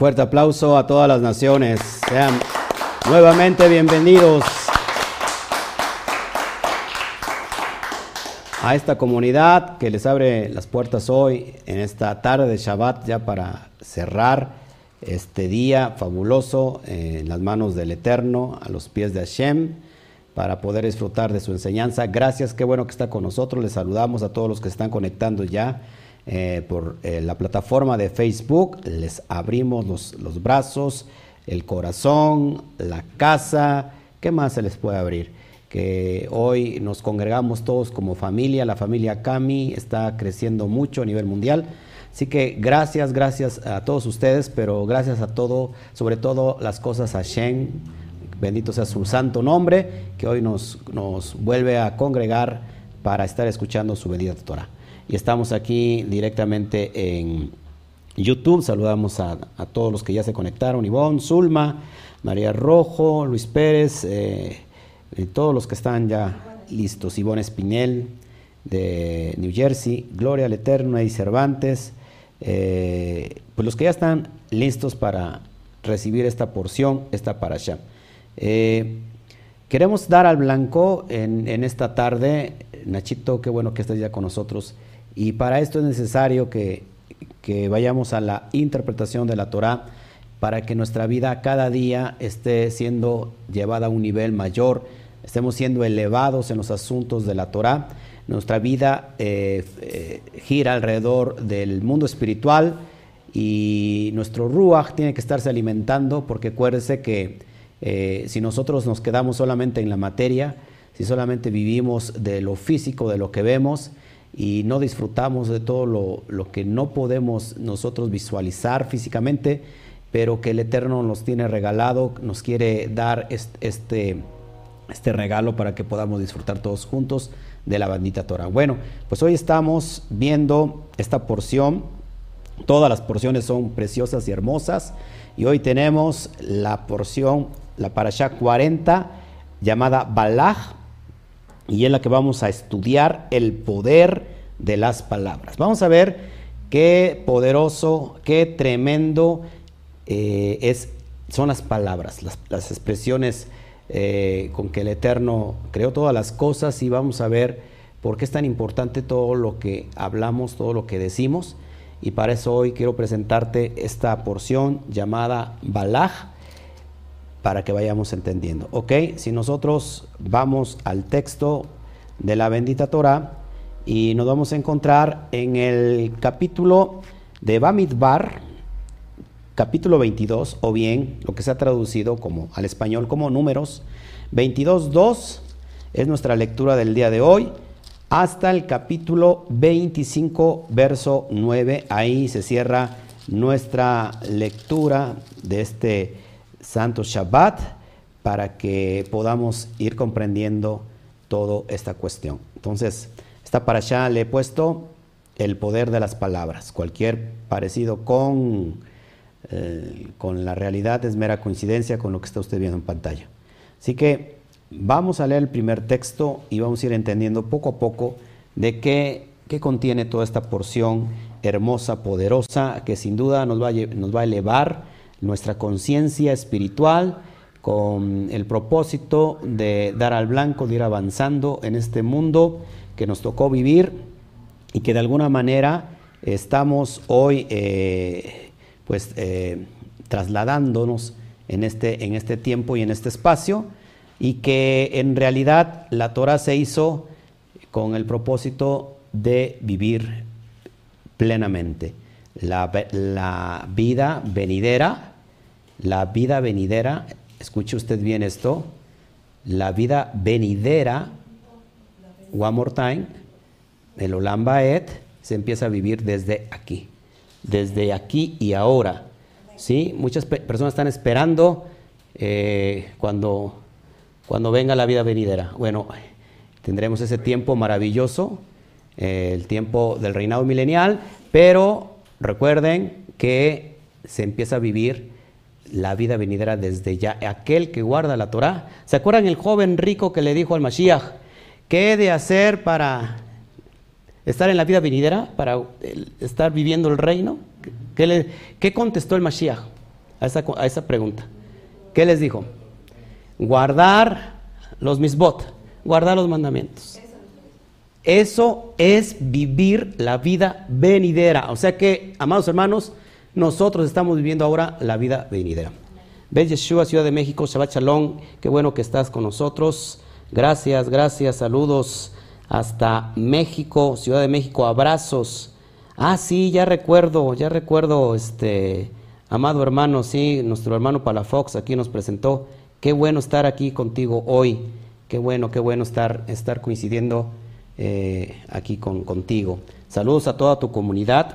Fuerte aplauso a todas las naciones. Sean nuevamente bienvenidos a esta comunidad que les abre las puertas hoy en esta tarde de Shabbat ya para cerrar este día fabuloso en las manos del Eterno, a los pies de Hashem, para poder disfrutar de su enseñanza. Gracias, qué bueno que está con nosotros. Les saludamos a todos los que están conectando ya eh, por eh, la plataforma de Facebook. Les abrimos los, los brazos, el corazón, la casa. ¿Qué más se les puede abrir? Que hoy nos congregamos todos como familia. La familia Kami está creciendo mucho a nivel mundial. Así que gracias, gracias a todos ustedes, pero gracias a todo, sobre todo las cosas a Shen. Bendito sea su santo nombre, que hoy nos, nos vuelve a congregar para estar escuchando su bendita Torah. Y estamos aquí directamente en YouTube. Saludamos a, a todos los que ya se conectaron: Ivonne, Zulma, María Rojo, Luis Pérez, eh, y todos los que están ya listos. Ivonne Espinel de New Jersey, Gloria al Eterno y Cervantes. Eh, pues los que ya están listos para recibir esta porción, esta para allá. Eh, queremos dar al blanco en, en, esta tarde, Nachito, qué bueno que estés ya con nosotros, y para esto es necesario que, que vayamos a la interpretación de la Torah para que nuestra vida cada día esté siendo llevada a un nivel mayor, estemos siendo elevados en los asuntos de la Torah nuestra vida eh, eh, gira alrededor del mundo espiritual y nuestro ruach tiene que estarse alimentando porque acuérdese que eh, si nosotros nos quedamos solamente en la materia, si solamente vivimos de lo físico, de lo que vemos y no disfrutamos de todo lo, lo que no podemos nosotros visualizar físicamente, pero que el Eterno nos tiene regalado, nos quiere dar este, este regalo para que podamos disfrutar todos juntos de la bandita Torah. Bueno, pues hoy estamos viendo esta porción. Todas las porciones son preciosas y hermosas. Y hoy tenemos la porción, la parasha 40, llamada Balaj. Y es la que vamos a estudiar el poder de las palabras. Vamos a ver qué poderoso, qué tremendo eh, es, son las palabras, las, las expresiones eh, con que el Eterno creó todas las cosas y vamos a ver por qué es tan importante todo lo que hablamos, todo lo que decimos. Y para eso hoy quiero presentarte esta porción llamada Balaj para que vayamos entendiendo. Ok, si nosotros vamos al texto de la bendita Torah y nos vamos a encontrar en el capítulo de Bamidbar, capítulo 22, o bien lo que se ha traducido como al español como números 22.2 es nuestra lectura del día de hoy, hasta el capítulo 25, verso 9. Ahí se cierra nuestra lectura de este Santo Shabbat para que podamos ir comprendiendo toda esta cuestión. Entonces, esta para allá le he puesto el poder de las palabras. Cualquier parecido con eh, con la realidad es mera coincidencia con lo que está usted viendo en pantalla. Así que vamos a leer el primer texto y vamos a ir entendiendo poco a poco de qué, qué contiene toda esta porción hermosa, poderosa, que sin duda nos va a, nos va a elevar nuestra conciencia espiritual con el propósito de dar al blanco, de ir avanzando en este mundo que nos tocó vivir y que de alguna manera estamos hoy eh, pues eh, trasladándonos en este, en este tiempo y en este espacio, y que en realidad la Torah se hizo con el propósito de vivir plenamente. La, la, vida venidera, la vida venidera, escuche usted bien esto, la vida venidera, one more time, el Olam Baet, se empieza a vivir desde aquí desde aquí y ahora. ¿sí? Muchas personas están esperando eh, cuando, cuando venga la vida venidera. Bueno, tendremos ese tiempo maravilloso, eh, el tiempo del reinado milenial, pero recuerden que se empieza a vivir la vida venidera desde ya. Aquel que guarda la Torah. ¿Se acuerdan el joven rico que le dijo al Mashiach, qué he de hacer para estar en la vida venidera, para estar viviendo el reino. ¿Qué, le, qué contestó el Mashiach a esa, a esa pregunta? ¿Qué les dijo? Guardar los misbot, guardar los mandamientos. Eso es vivir la vida venidera. O sea que, amados hermanos, nosotros estamos viviendo ahora la vida venidera. Bet Yeshua, Ciudad de México, Shabbat Shalom, qué bueno que estás con nosotros. Gracias, gracias, saludos hasta México, Ciudad de México, abrazos. Ah, sí, ya recuerdo, ya recuerdo, este, amado hermano, sí, nuestro hermano Palafox aquí nos presentó. Qué bueno estar aquí contigo hoy. Qué bueno, qué bueno estar, estar coincidiendo eh, aquí con, contigo. Saludos a toda tu comunidad,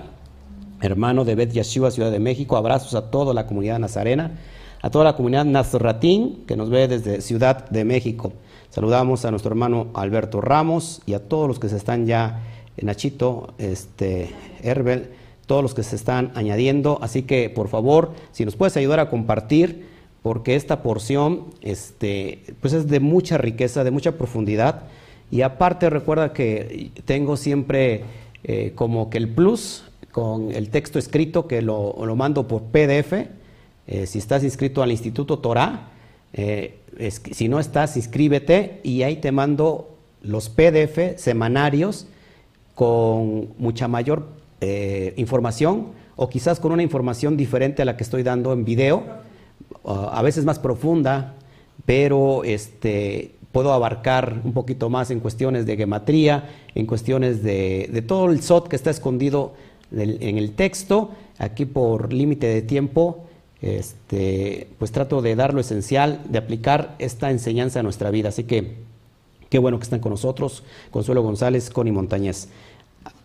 hermano de Bet Yeshua, Ciudad de México. Abrazos a toda la comunidad nazarena, a toda la comunidad nazratín que nos ve desde Ciudad de México. Saludamos a nuestro hermano Alberto Ramos y a todos los que se están ya, Nachito, este, Herbel, todos los que se están añadiendo. Así que, por favor, si nos puedes ayudar a compartir, porque esta porción este, pues es de mucha riqueza, de mucha profundidad. Y aparte recuerda que tengo siempre eh, como que el plus con el texto escrito que lo, mando por PDF. Eh, si estás inscrito al Instituto Torah, eh, si no estás, inscríbete y ahí te mando los PDF semanarios con mucha mayor información o quizás con una información diferente a la que estoy dando en video a veces más profunda, pero este, puedo abarcar un poquito más en cuestiones de gematría, en cuestiones de, todo el SOT que está escondido en el texto. Aquí por límite de tiempo, este, pues trato de dar lo esencial, de aplicar esta enseñanza a nuestra vida. Así que qué bueno que están con nosotros, Consuelo González, Connie Montañez.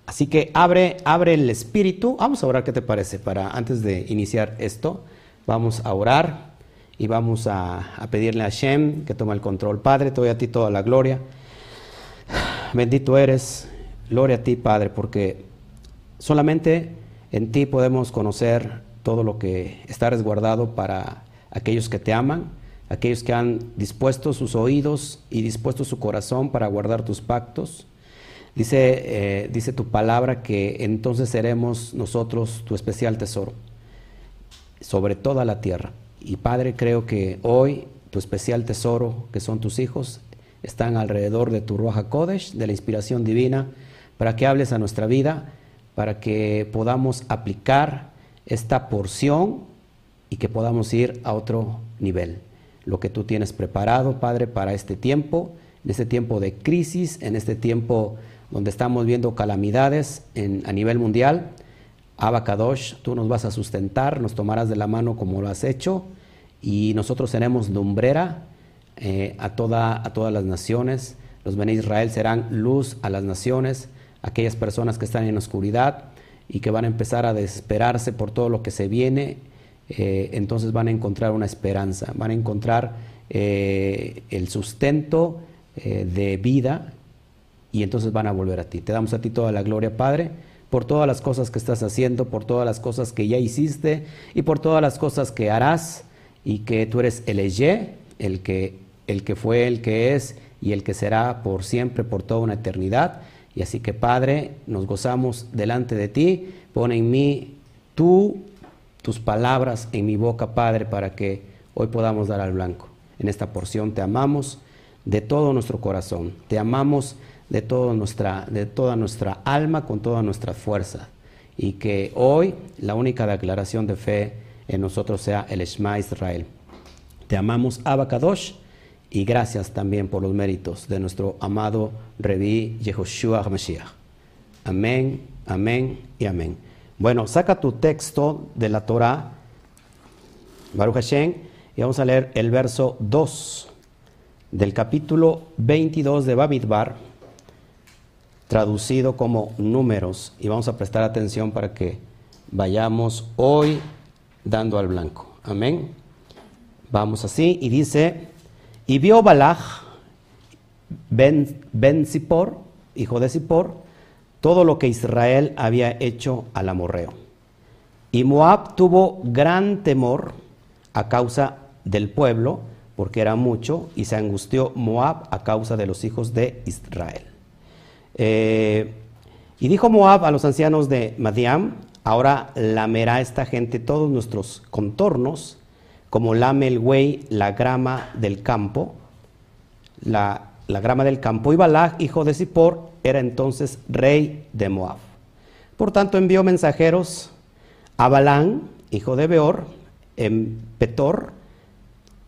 Así que abre, abre el espíritu. Vamos a orar, ¿qué te parece? Para antes de iniciar esto, vamos a orar y vamos a, pedirle a Shem que tome el control. Padre, te doy a ti toda la gloria. Bendito eres, gloria a ti, Padre, porque solamente en ti podemos conocer todo lo que está resguardado para aquellos que te aman, aquellos que han dispuesto sus oídos y dispuesto su corazón para guardar tus pactos. Dice, eh, dice tu palabra que entonces seremos nosotros tu especial tesoro sobre toda la tierra. Y Padre, creo que hoy tu especial tesoro, que son tus hijos, están alrededor de tu Ruach Kodesh, de la inspiración divina, para que hables a nuestra vida, para que podamos aplicar esta porción y que podamos ir a otro nivel. Lo que tú tienes preparado, Padre, para este tiempo, en este tiempo de crisis, en este tiempo donde estamos viendo calamidades a nivel mundial, Abacadosh, tú nos vas a sustentar, nos tomarás de la mano como lo has hecho y nosotros seremos lumbrera eh, a, toda, a todas las naciones. Los Bene Israel serán luz a las naciones, aquellas personas que están en oscuridad y que van a empezar a desesperarse por todo lo que se viene, eh, entonces van a encontrar una esperanza, van a encontrar eh, el sustento de vida y entonces van a volver a ti. Te damos a ti toda la gloria, Padre por todas las cosas que estás haciendo, por todas las cosas que ya hiciste y por todas las cosas que harás y que tú eres el Eye, el que, el que fue, el que es y el que será por siempre, por toda una eternidad. Y así que Padre, nos gozamos delante de ti, pon en mí tú, tus palabras en mi boca, Padre, para que hoy podamos dar al blanco. En esta porción te amamos de todo nuestro corazón, te amamos de, todo nuestra, de toda nuestra alma, con toda nuestra fuerza. Y que hoy la única declaración de fe en nosotros sea el Shema Israel. Te amamos, Abacadosh, y gracias también por los méritos de nuestro amado Revi Yehoshua HaMashiach. Amén, amén y amén. Bueno, saca tu texto de la Torah, Baruch Hashem, y vamos a leer el verso 2 del capítulo 22 de Bamidbar traducido como números y vamos a prestar atención para que vayamos hoy dando al blanco. Amén. Vamos así y dice, y vio Balaj ben, Zippor, hijo de Zippor, todo lo que Israel había hecho al amorreo. Y Moab tuvo gran temor a causa del pueblo, porque era mucho, y se angustió Moab a causa de los hijos de Israel. Eh, y dijo Moab a los ancianos de Madiam, ahora lamerá esta gente todos nuestros contornos, como lame el la grama del campo, la, la grama del campo. Y Balak, hijo de Zippor, era entonces rey de Moab. Por tanto, envió mensajeros a Balán, hijo de Beor, en Petor,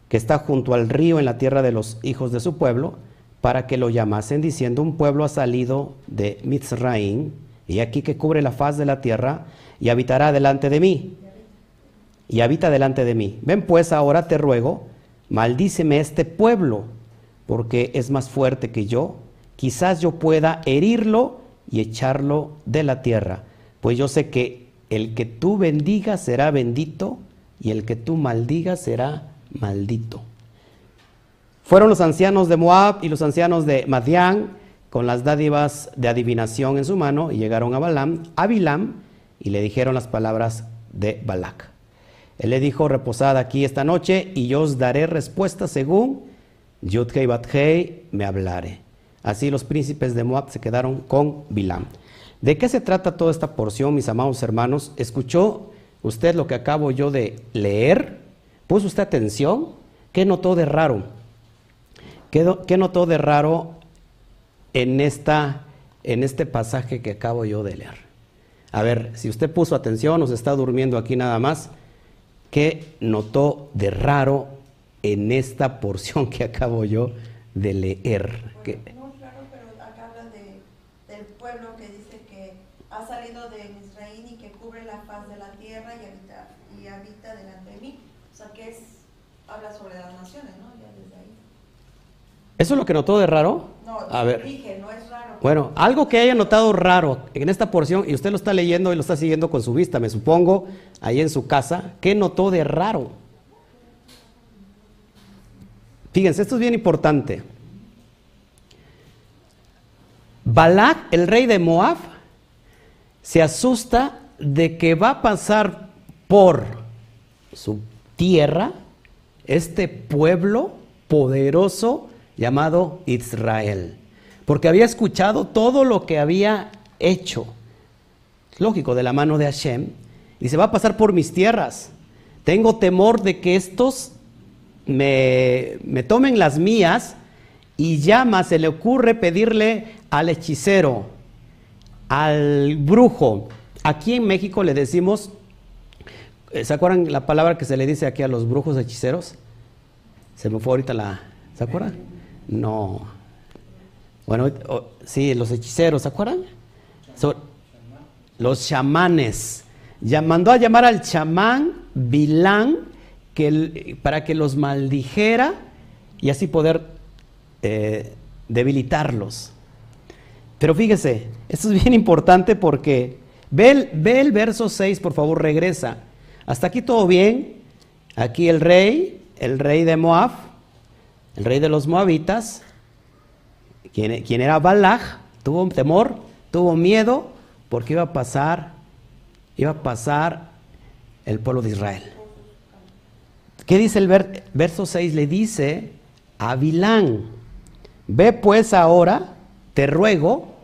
que está junto al río en la tierra de los hijos de su pueblo, para que lo llamasen, diciendo, un pueblo ha salido de Mitzraim, y aquí que cubre la faz de la tierra, y habitará delante de mí. Y habita delante de mí. Ven pues ahora, te ruego, maldíceme este pueblo, porque es más fuerte que yo. Quizás yo pueda herirlo y echarlo de la tierra. Pues yo sé que el que tú bendigas será bendito, y el que tú maldigas será maldito. Fueron los ancianos de Moab y los ancianos de Madián con las dádivas de adivinación en su mano y llegaron a Balaam, a Bilam y le dijeron las palabras de Balac. Él le dijo, reposad aquí esta noche y yo os daré respuesta según Yudhei Bathei me hablare. Así los príncipes de Moab se quedaron con Bilam. ¿De qué se trata toda esta porción, mis amados hermanos? ¿Escuchó usted lo que acabo yo de leer? ¿Puso usted atención? ¿Qué notó de raro? ¿Qué, notó de raro en, esta, en este pasaje que acabo yo de leer? A ver, si usted puso atención o se está durmiendo aquí nada más, ¿qué notó de raro en esta porción que acabo yo de leer? Pues, muy raro, pero acá habla del pueblo que dice que ha salido de Israel y que cubre la faz de la tierra y habita, y habita delante de mí. O sea, que es, habla sobre las naciones, ¿no? ¿Eso es lo que notó de raro? No, a ver. Dije, no es. Bueno, algo que haya notado raro en esta porción, y usted lo está leyendo y lo está siguiendo con su vista, me supongo, ahí en su casa, ¿qué notó de raro? Fíjense, esto es bien importante. Balak, el rey de Moab, se asusta de que va a pasar por su tierra este pueblo poderoso llamado Israel, porque había escuchado todo lo que había hecho, lógico, de la mano de Hashem, y se va a pasar por mis tierras. Tengo temor de que estos me, me tomen las mías y llama, se le ocurre pedirle al hechicero, al brujo. Aquí en México le decimos, ¿se acuerdan la palabra que se le dice aquí a los brujos hechiceros? Se me fue ahorita la, ¿se acuerdan? No. Bueno, sí, los hechiceros, ¿se acuerdan? los chamanes. mandó a llamar al chamán Bilán que, para que los maldijera y así poder eh, debilitarlos. Pero fíjese, esto es bien importante porque ve ve el verso 6, por favor, regresa. Hasta aquí todo bien. Aquí el rey, el rey de Moab, el rey de los moabitas, quien, era Balaj, tuvo temor, tuvo miedo, porque iba a pasar, iba a pasar el pueblo de Israel. ¿Qué dice el verso 6? Le dice a Bilán, ve pues ahora, te ruego,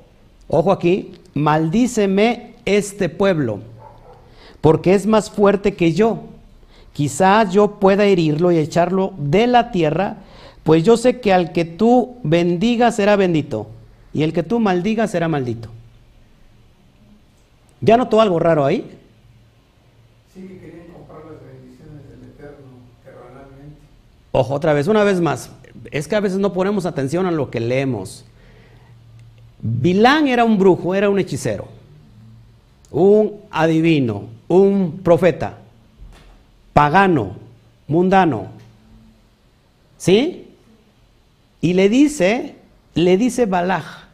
ojo aquí, maldíceme este pueblo, porque es más fuerte que yo. Quizás yo pueda herirlo y echarlo de la tierra, pues yo sé que al que tú bendigas será bendito, y el que tú maldigas será maldito. ¿Ya notó algo raro ahí? Sí, que querían comprar las bendiciones del Eterno terrenalmente. Ojo, otra vez, una vez más. Es que a veces no ponemos atención a lo que leemos. Bilán era un brujo, era un hechicero, un adivino, un profeta, pagano, mundano. ¿Sí? Y le dice, le dice Balaj,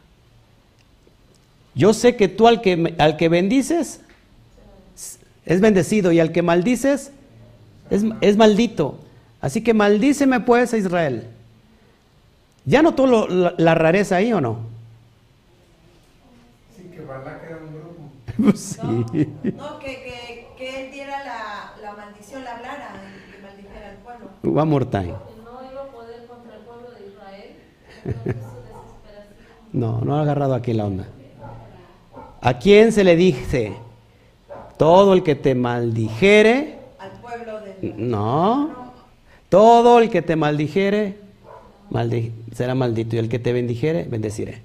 yo sé que tú al que, al que bendices es bendecido y al que maldices es, es maldito. Así que maldíceme pues a Israel. ¿Ya notó lo, la, rareza ahí o no? Sí, que Balak era un grupo. Pues sí. No, que, que, que, él diera la, la maldición, la hablara y que maldijera al pueblo. One more time. No, no ha agarrado aquí la onda. ¿A quién se le dice? Todo el que te maldijere. Al pueblo de... No. Todo el que te maldijere será maldito. Y el que te bendijere, bendeciré.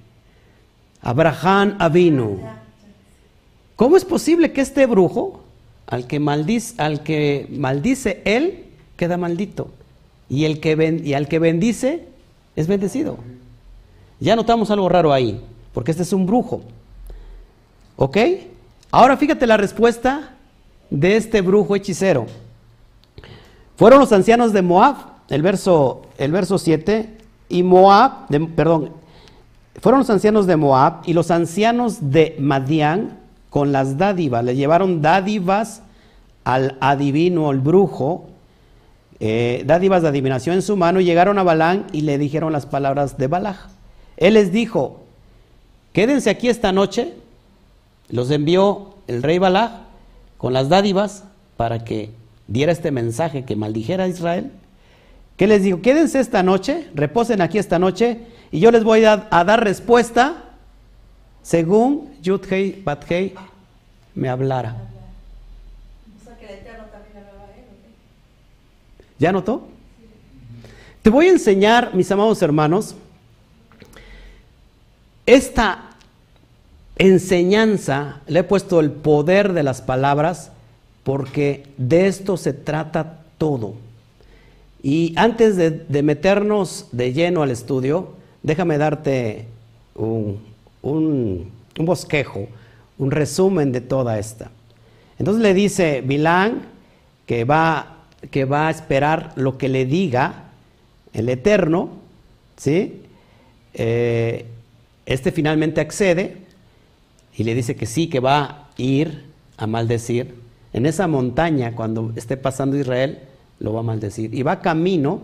Abraham Avinu. ¿Cómo es posible que este brujo, al que, maldice, al que maldice él, queda maldito? Y, el que y al que bendice, es bendecido. Ya notamos algo raro ahí, porque este es un brujo. ¿Ok? Ahora fíjate la respuesta de este brujo hechicero. Fueron los ancianos de Moab, el verso, el verso 7, y Moab, perdón, fueron los ancianos de Moab y los ancianos de Madián con las dádivas, le llevaron dádivas al adivino, al brujo, eh, dádivas de adivinación en su mano, llegaron a Balán y le dijeron las palabras de Balaj. Él les dijo, quédense aquí esta noche, los envió el rey Balaj con las dádivas para que diera este mensaje que maldijera a Israel. ¿Qué les dijo? Quédense esta noche, reposen aquí esta noche y yo les voy a, dar respuesta según Yudhei Bathei me hablara. ¿Ya notó? Te voy a enseñar, mis amados hermanos, esta enseñanza, le he puesto el poder de las palabras, porque de esto se trata todo. Y antes de, meternos de lleno al estudio, déjame darte un, un, bosquejo, un resumen de toda esta. Entonces le dice Bilán que va, que va a esperar lo que le diga el Eterno, ¿sí? Eh, este finalmente accede y le dice que sí, que va a ir a maldecir. En esa montaña, cuando esté pasando Israel, lo va a maldecir. Y va camino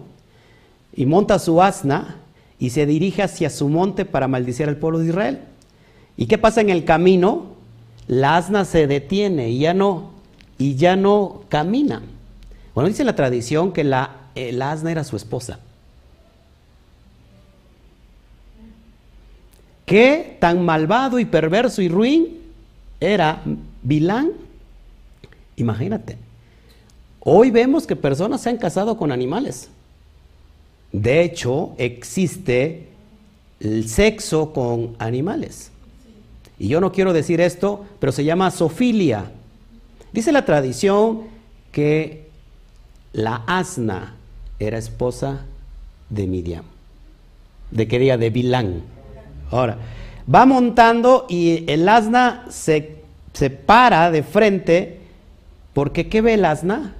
y monta su asna y se dirige hacia su monte para maldecir al pueblo de Israel. ¿Y qué pasa en el camino? La asna se detiene y ya no, y ya no camina. Bueno, dice la tradición que la, el asna era su esposa. ¿Qué tan malvado y perverso y ruin era Bilán? Imagínate. Hoy vemos que personas se han casado con animales. De hecho, existe el sexo con animales. Y yo no quiero decir esto, pero se llama sofilia. Dice la tradición que la asna era esposa de Miriam. ¿De qué día? De Bilán. Ahora, va montando y el asna se, se para de frente porque ¿qué ve el asna?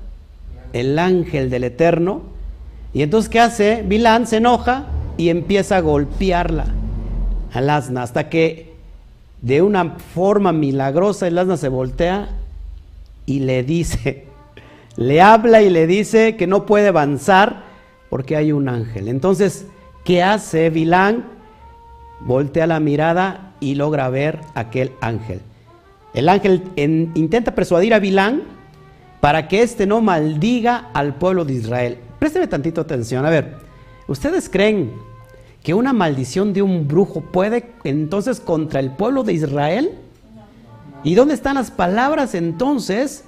el ángel del Eterno. Y entonces, ¿qué hace? Bilán se enoja y empieza a golpearla al asna hasta que de una forma milagrosa el asna se voltea y le dice, le habla y le dice que no puede avanzar porque hay un ángel. Entonces, ¿qué hace Bilán? Voltea la mirada y logra ver aquel ángel. El ángel intenta persuadir a Bilán para que éste no maldiga al pueblo de Israel. Présteme tantito atención. A ver, ¿ustedes creen que una maldición de un brujo puede entonces contra el pueblo de Israel? ¿Y dónde están las palabras entonces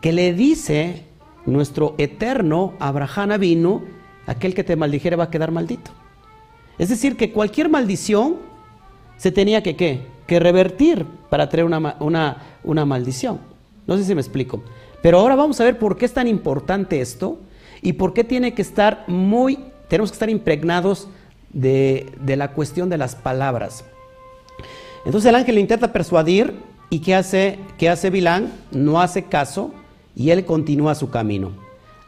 que le dice nuestro eterno Abraham vino, aquel que te maldijere va a quedar maldito? Es decir, que cualquier maldición se tenía que, ¿qué? que revertir para traer una, una, una maldición. No sé si me explico. Pero ahora vamos a ver por qué es tan importante esto y por qué tiene que estar muy, tenemos que estar impregnados de, la cuestión de las palabras. Entonces el ángel intenta persuadir y ¿qué hace, qué hace Bilán? No hace caso y él continúa su camino.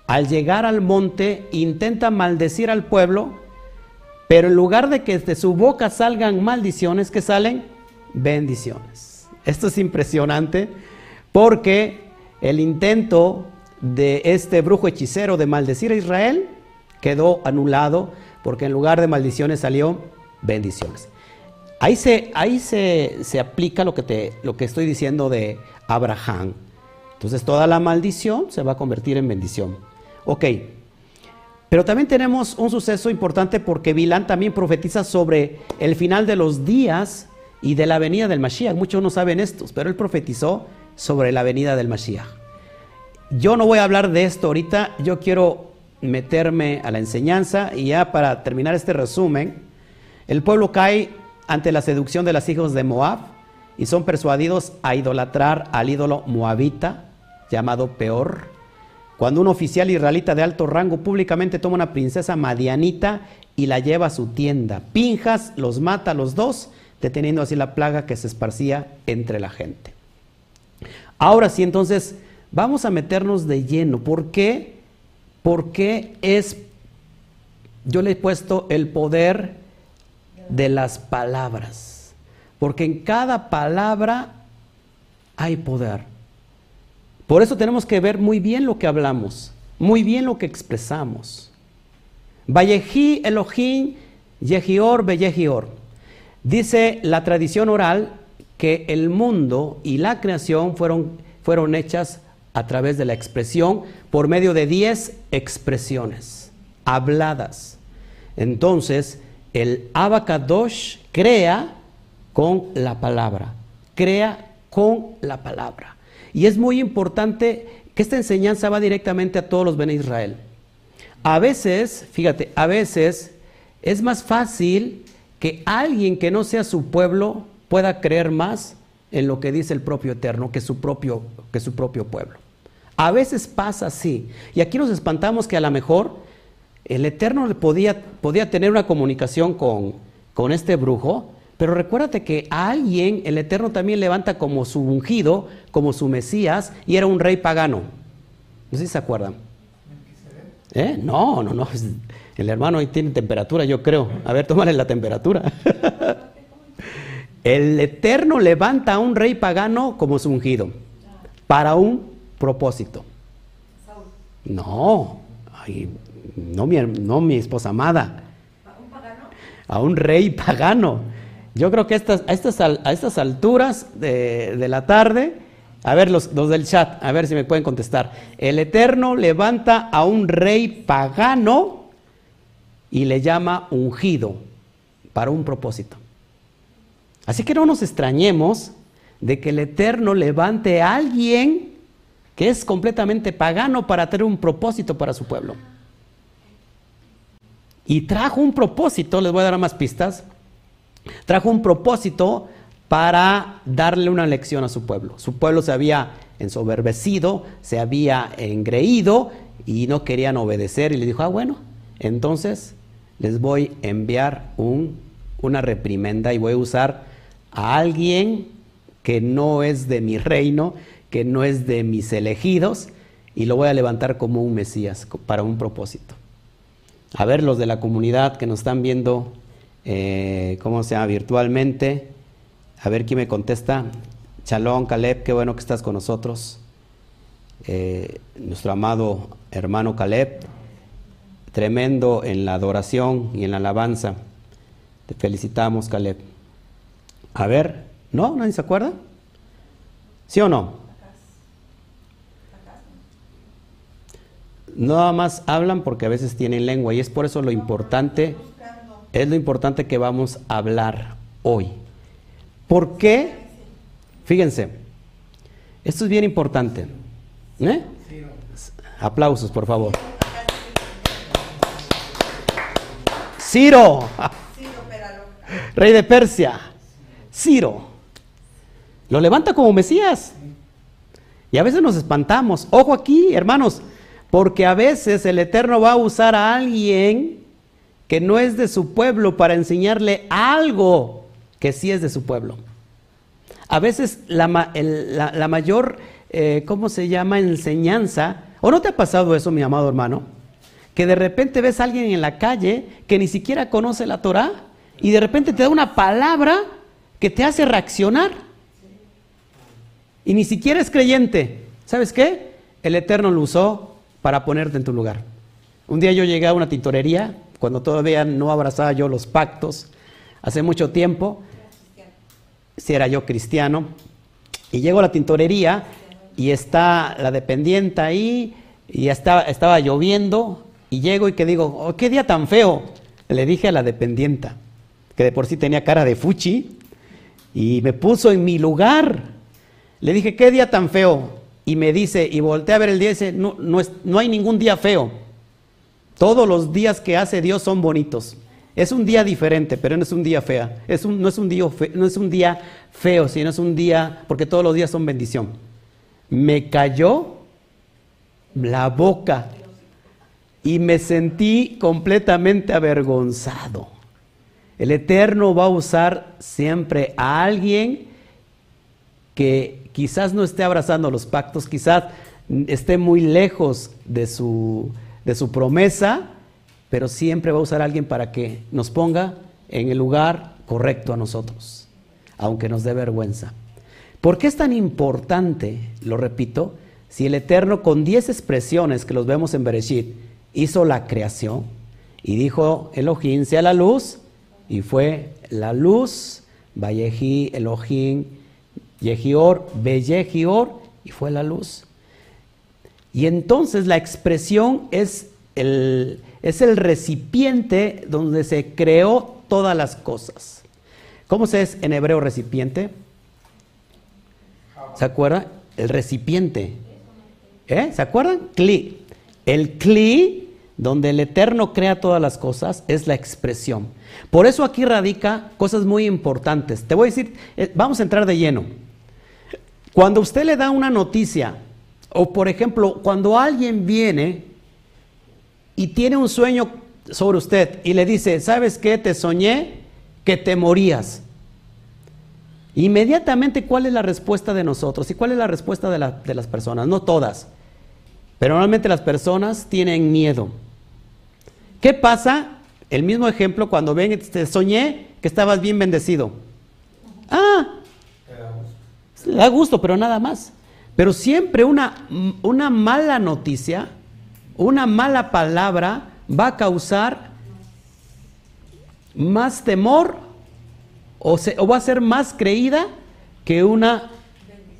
Al llegar al monte intenta maldecir al pueblo, pero en lugar de que de su boca salgan maldiciones, que salen bendiciones. Esto es impresionante porque el intento de este brujo hechicero de maldecir a Israel quedó anulado porque en lugar de maldiciones salió bendiciones. Ahí se, ahí se, aplica lo que, te, lo que estoy diciendo de Abraham. Entonces toda la maldición se va a convertir en bendición. Ok, pero también tenemos un suceso importante porque Bilán también profetiza sobre el final de los días y de la venida del Mashiach. Muchos no saben esto, pero él profetizó sobre la venida del Mashiach. Yo no voy a hablar de esto ahorita, yo quiero meterme a la enseñanza y ya para terminar este resumen, el pueblo cae ante la seducción de los hijos de Moab y son persuadidos a idolatrar al ídolo moabita llamado Peor. Cuando un oficial israelita de alto rango públicamente toma una princesa madianita y la lleva a su tienda, Pinjas los mata a los dos, deteniendo así la plaga que se esparcía entre la gente. Ahora sí, entonces, vamos a meternos de lleno. ¿Por qué? Porque es, yo le he puesto el poder de las palabras. Porque en cada palabra hay poder. Por eso tenemos que ver muy bien lo que hablamos, muy bien lo que expresamos. Vallejí Elohim Yehior Beyehior. Dice la tradición oral que el mundo y la creación fueron, fueron hechas a través de la expresión por medio de diez expresiones habladas. Entonces, el Abacadosh crea con la palabra, crea con la palabra. Y es muy importante que esta enseñanza va directamente a todos los Ben Israel. A veces, fíjate, a veces es más fácil que alguien que no sea su pueblo pueda creer más en lo que dice el propio Eterno que su propio, que su propio pueblo. A veces pasa así. Y aquí nos espantamos que a lo mejor el Eterno podía, podía tener una comunicación con, con este brujo, pero recuérdate que a alguien el Eterno también levanta como su ungido, como su Mesías, y era un rey pagano. No sé si se acuerdan. ¿Eh? No, no, no. El hermano ahí tiene temperatura, yo creo. A ver, tómale la temperatura. el Eterno levanta a un rey pagano como su ungido, para un propósito. No, ay, no mi, no mi esposa amada. ¿A un rey pagano? Yo creo que estas, a, estas, alturas de, la tarde, a ver los, los, del chat, a ver si me pueden contestar. El Eterno levanta a un rey pagano y le llama ungido para un propósito. Así que no nos extrañemos de que el Eterno levante a alguien que es completamente pagano para tener un propósito para su pueblo. Y trajo un propósito, les voy a dar más pistas, trajo un propósito para darle una lección a su pueblo. Su pueblo se había ensoberbecido, se había engreído y no querían obedecer y le dijo, ah, bueno, entonces les voy a enviar un, una reprimenda y voy a usar a alguien que no es de mi reino, que no es de mis elegidos, y lo voy a levantar como un Mesías para un propósito a ver los de la comunidad que nos están viendo, eh, ¿cómo se llama? Virtualmente. A ver quién me contesta. Chalón, Caleb, qué bueno que estás con nosotros. Eh, nuestro amado hermano Caleb, tremendo en la adoración y en la alabanza. Te felicitamos, Caleb. A ver, ¿no? ¿Nadie se acuerda? ¿Sí o no? nada más hablan porque a veces tienen lengua y es por eso lo importante, es lo importante que vamos a hablar hoy. ¿Por qué? Fíjense, esto es bien importante. ¿eh? Aplausos, por favor. Ciro, rey de Persia, Ciro, lo levanta como Mesías. Y a veces nos espantamos. Ojo aquí, hermanos, porque a veces el Eterno va a usar a alguien que no es de su pueblo para enseñarle algo que sí es de su pueblo. A veces la, mayor, eh, ¿cómo se llama? Enseñanza. ¿O no te ha pasado eso, mi amado hermano? Que de repente ves a alguien en la calle que ni siquiera conoce la Torah y de repente te da una palabra que te hace reaccionar. Y ni siquiera es creyente. ¿Sabes qué? El Eterno lo usó para ponerte en tu lugar. Un día yo llegué a una tintorería, cuando todavía no abrazaba yo los pactos, hace mucho tiempo, si era yo cristiano, y llego a la tintorería y está la dependiente ahí, y estaba, estaba lloviendo, y llego y que digo, oh, qué día tan feo, le dije a la dependienta, que de por sí tenía cara de fuchi, y me puso en mi lugar. Le dije, ¿qué día tan feo? Y me dice, y volteé a ver el día y dice, no, no, es, no hay ningún día feo. Todos los días que hace Dios son bonitos. Es un día diferente, pero no es un día fea. No, es un día no es un día feo, sino es un día, porque todos los días son bendición. Me cayó la boca y me sentí completamente avergonzado. El Eterno va a usar siempre a alguien que quizás no esté abrazando los pactos, quizás esté muy lejos de su, de su promesa, pero siempre va a usar a alguien para que nos ponga en el lugar correcto a nosotros, aunque nos dé vergüenza. ¿Por qué es tan importante, lo repito, si el Eterno con diez expresiones que los vemos en Bereshit hizo la creación y dijo Elohim sea la luz y fue la luz, Valleji Elohim Yehior, Beyehior, y fue la luz. Y entonces la expresión es el, es el recipiente donde se creó todas las cosas. ¿Cómo se es en hebreo recipiente? ¿Se acuerdan? El recipiente. ¿Eh? ¿Se acuerdan? Cli. El cli, donde el Eterno crea todas las cosas, es la expresión. Por eso aquí radica cosas muy importantes. Te voy a decir, eh, vamos a entrar de lleno. Cuando usted le da una noticia, o por ejemplo, cuando alguien viene y tiene un sueño sobre usted y le dice, ¿sabes qué? Te soñé que te morías. Inmediatamente, ¿cuál es la respuesta de nosotros? ¿Y cuál es la respuesta de, las personas? No todas, pero normalmente las personas tienen miedo. ¿Qué pasa? El mismo ejemplo cuando ven, te soñé que estabas bien bendecido. Ah, da gusto, pero nada más. Pero siempre una, una mala noticia, una mala palabra va a causar más temor o, o va a ser más creída que una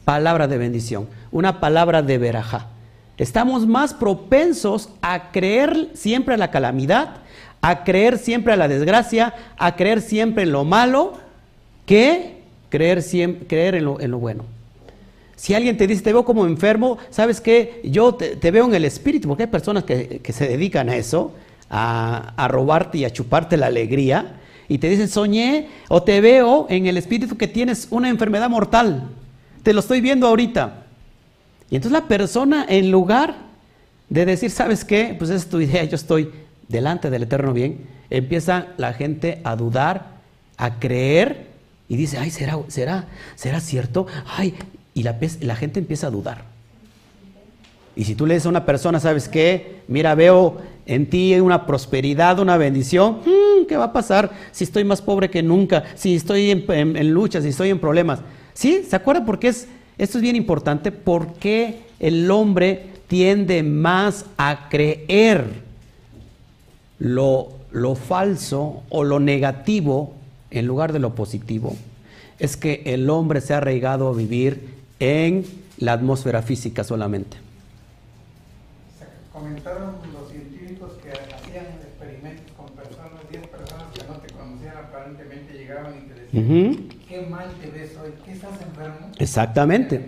palabra de bendición, una palabra de veraja. Estamos más propensos a creer siempre a la calamidad, a creer siempre a la desgracia, a creer siempre en lo malo, que creer, siempre, creer en, lo, en lo bueno. Si alguien te dice, te veo como enfermo, ¿sabes qué? Yo te, veo en el espíritu, porque hay personas que, se dedican a eso, a, a, robarte y a chuparte la alegría, y te dicen, soñé o te veo en el espíritu que tienes una enfermedad mortal. Te lo estoy viendo ahorita. Y entonces la persona, en lugar de decir, ¿sabes qué? Pues es tu idea, yo estoy delante del eterno bien, empieza la gente a dudar, a creer y dice, ay, ¿será, será, será cierto? Ay, y la, gente empieza a dudar. Y si tú le dices a una persona, ¿sabes qué? Mira, veo en ti una prosperidad, una bendición. Hmm, ¿Qué va a pasar si estoy más pobre que nunca? Si estoy en, en, luchas, si estoy en problemas. ¿Sí? ¿Se acuerda por qué es, esto es bien importante? Porque el hombre tiende más a creer lo, lo falso o lo negativo en lugar de lo positivo, es que el hombre se ha arraigado a vivir en la atmósfera física solamente. Comentaron los científicos que hacían experimentos con personas, 10 personas que no te conocían, aparentemente llegaban y te decían, qué mal te ves hoy, ¿qué estás enfermo? Exactamente.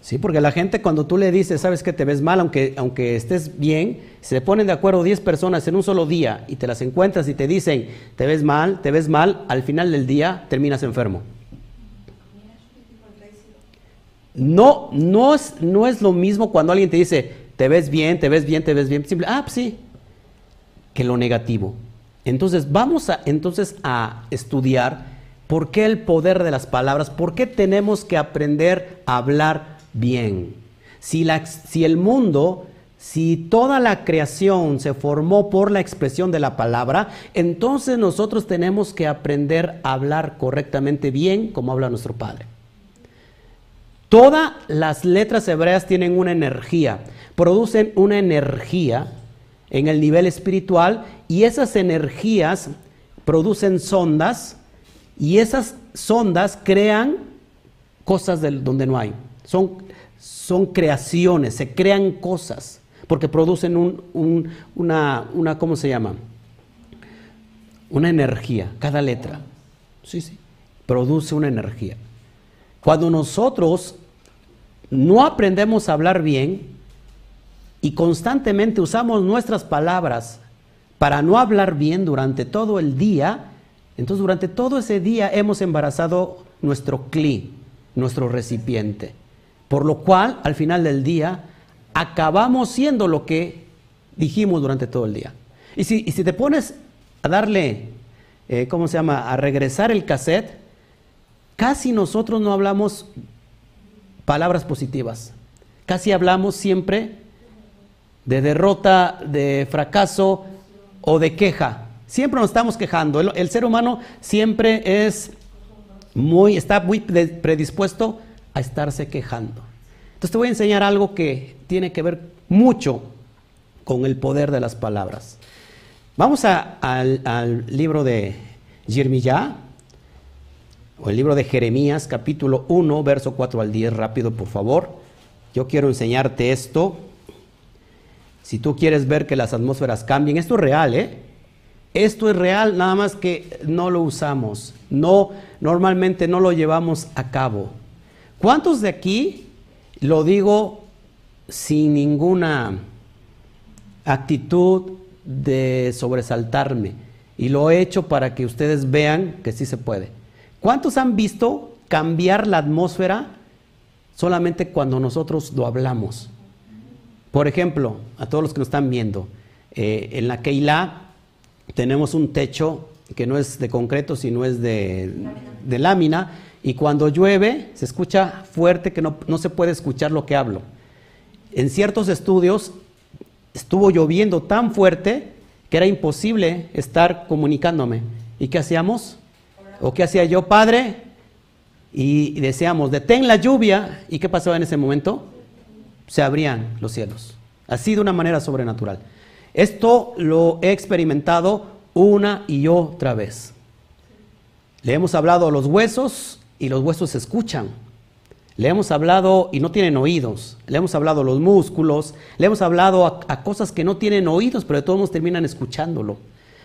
Sí, porque la gente cuando tú le dices, sabes que te ves mal, aunque, aunque estés bien, se ponen de acuerdo 10 personas en un solo día y te las encuentras y te dicen, te ves mal, te ves mal, al final del día terminas enfermo. No, no es, no es lo mismo cuando alguien te dice, te ves bien, te ves bien, te ves bien, simple, ah, sí, que lo negativo. Entonces vamos a, entonces a estudiar por qué el poder de las palabras, por qué tenemos que aprender a hablar bien. Si, la, si el mundo, si toda la creación se formó por la expresión de la palabra, entonces nosotros tenemos que aprender a hablar correctamente bien como habla nuestro Padre. Todas las letras hebreas tienen una energía, producen una energía en el nivel espiritual y esas energías producen sondas y esas sondas crean cosas donde no hay. Son, son creaciones, se crean cosas, porque producen un, una, una, ¿cómo se llama? Una energía, cada letra. Sí, sí, produce una energía. Cuando nosotros no aprendemos a hablar bien y constantemente usamos nuestras palabras para no hablar bien durante todo el día, entonces durante todo ese día hemos embarazado nuestro cli, nuestro recipiente. Por lo cual, al final del día, acabamos siendo lo que dijimos durante todo el día. Y si, te pones a darle, eh, ¿cómo se llama?, a regresar el cassette, casi nosotros no hablamos palabras positivas. Casi hablamos siempre de derrota, de fracaso o de queja. Siempre nos estamos quejando. El, ser humano siempre es muy, está muy predispuesto a estarse quejando. Entonces te voy a enseñar algo que tiene que ver mucho con el poder de las palabras. Vamos al, libro de Jeremías, o el libro de Jeremías, capítulo 1, verso 4 al 10, rápido por favor. Yo quiero enseñarte esto. Si tú quieres ver que las atmósferas cambien, esto es real, ¿eh? Esto es real, nada más que no lo usamos. No, normalmente no lo llevamos a cabo. ¿Cuántos de aquí lo digo sin ninguna actitud de sobresaltarme? Y lo he hecho para que ustedes vean que sí se puede. ¿Cuántos han visto cambiar la atmósfera solamente cuando nosotros lo hablamos? Por ejemplo, a todos los que nos están viendo, eh, en la Keilah tenemos un techo que no es de concreto, sino es de, lámina, y cuando llueve se escucha fuerte que no, no se puede escuchar lo que hablo. En ciertos estudios estuvo lloviendo tan fuerte que era imposible estar comunicándome. ¿Y qué hacíamos? ¿O qué hacía yo, Padre? Y deseamos, detén la lluvia. ¿Y qué pasaba en ese momento? Se abrían los cielos. Así de una manera sobrenatural. Esto lo he experimentado una y otra vez. Le hemos hablado a los huesos y los huesos se escuchan. Le hemos hablado y no tienen oídos. Le hemos hablado a los músculos. Le hemos hablado a, cosas que no tienen oídos, pero de todos modos terminan escuchándolo.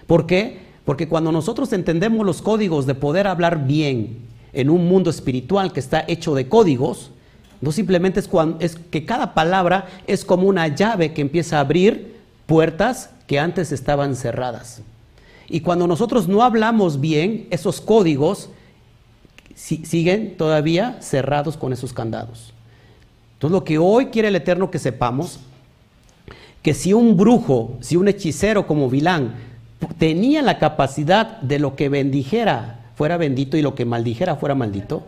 ¿Por qué? Porque cuando nosotros entendemos los códigos de poder hablar bien en un mundo espiritual que está hecho de códigos, no simplemente es, es que cada palabra es como una llave que empieza a abrir puertas que antes estaban cerradas. Y cuando nosotros no hablamos bien, esos códigos siguen todavía cerrados con esos candados. Entonces lo que hoy quiere el Eterno que sepamos, que si un brujo, si un hechicero como Vilán tenía la capacidad de lo que bendijera fuera bendito y lo que maldijera fuera maldito,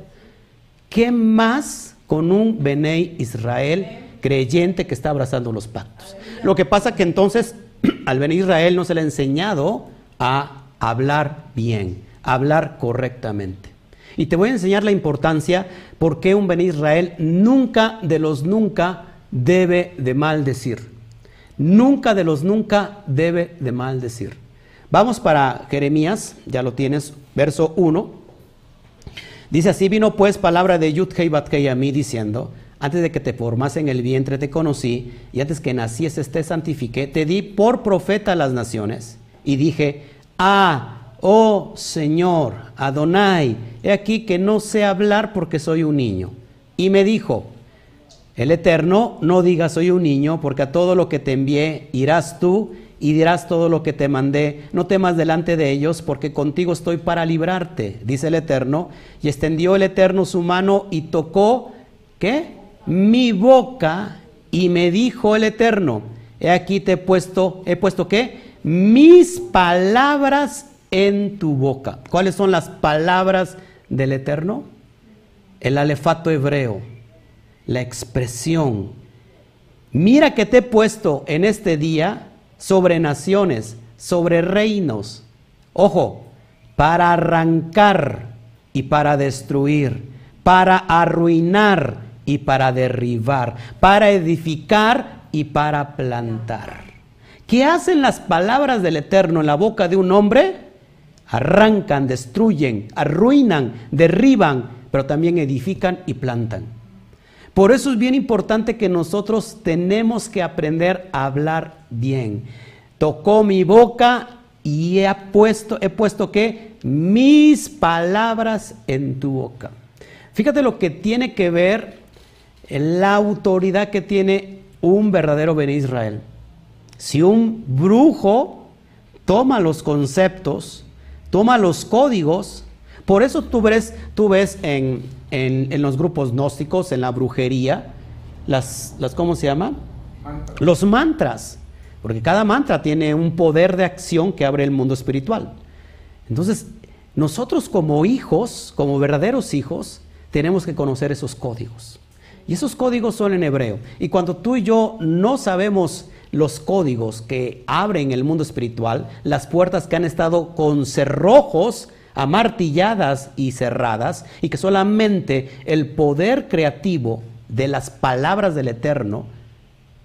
¿qué más con un Benei Israel creyente que está abrazando los pactos? Lo que pasa que entonces al Benei Israel no se le ha enseñado a hablar bien, a hablar correctamente. Y te voy a enseñar la importancia por qué un Benei Israel nunca de los nunca debe de maldecir. Nunca de los nunca debe de maldecir. Vamos para Jeremías, ya lo tienes, verso 1. Dice así, vino pues palabra de Yudhei Batkei a mí diciendo, antes de que te formase en el vientre te conocí, y antes que nacieses te santifiqué, te di por profeta a las naciones, y dije, ah, oh Señor, Adonai, he aquí que no sé hablar porque soy un niño. Y me dijo, el Eterno, no digas soy un niño, porque a todo lo que te envié irás tú y dirás todo lo que te mandé. No temas delante de ellos, porque contigo estoy para librarte, dice el Eterno. Y extendió el Eterno su mano y tocó, ¿qué? Mi boca y me dijo el Eterno, he aquí te he puesto, he puesto qué? Mis palabras en tu boca. ¿Cuáles son las palabras del Eterno? El alefato hebreo, la expresión. Mira que te he puesto en este día sobre naciones, sobre reinos. Ojo, para arrancar y para destruir, para arruinar y para derribar, para edificar y para plantar. ¿Qué hacen las palabras del Eterno en la boca de un hombre? Arrancan, destruyen, arruinan, derriban, pero también edifican y plantan. Por eso es bien importante que nosotros tenemos que aprender a hablar bien. Tocó mi boca y he puesto, he puesto que mis palabras en tu boca. Fíjate lo que tiene que ver la autoridad que tiene un verdadero Ben Israel. Si un brujo toma los conceptos, toma los códigos, por eso tú ves, tú ves en, en, los grupos gnósticos, en la brujería, las, las ¿cómo se llama? Los mantras, porque cada mantra tiene un poder de acción que abre el mundo espiritual. Entonces, nosotros como hijos, como verdaderos hijos, tenemos que conocer esos códigos. Y esos códigos son en hebreo. Y cuando tú y yo no sabemos los códigos que abren el mundo espiritual, las puertas que han estado con cerrojos, amartilladas y cerradas, y que solamente el poder creativo de las palabras del Eterno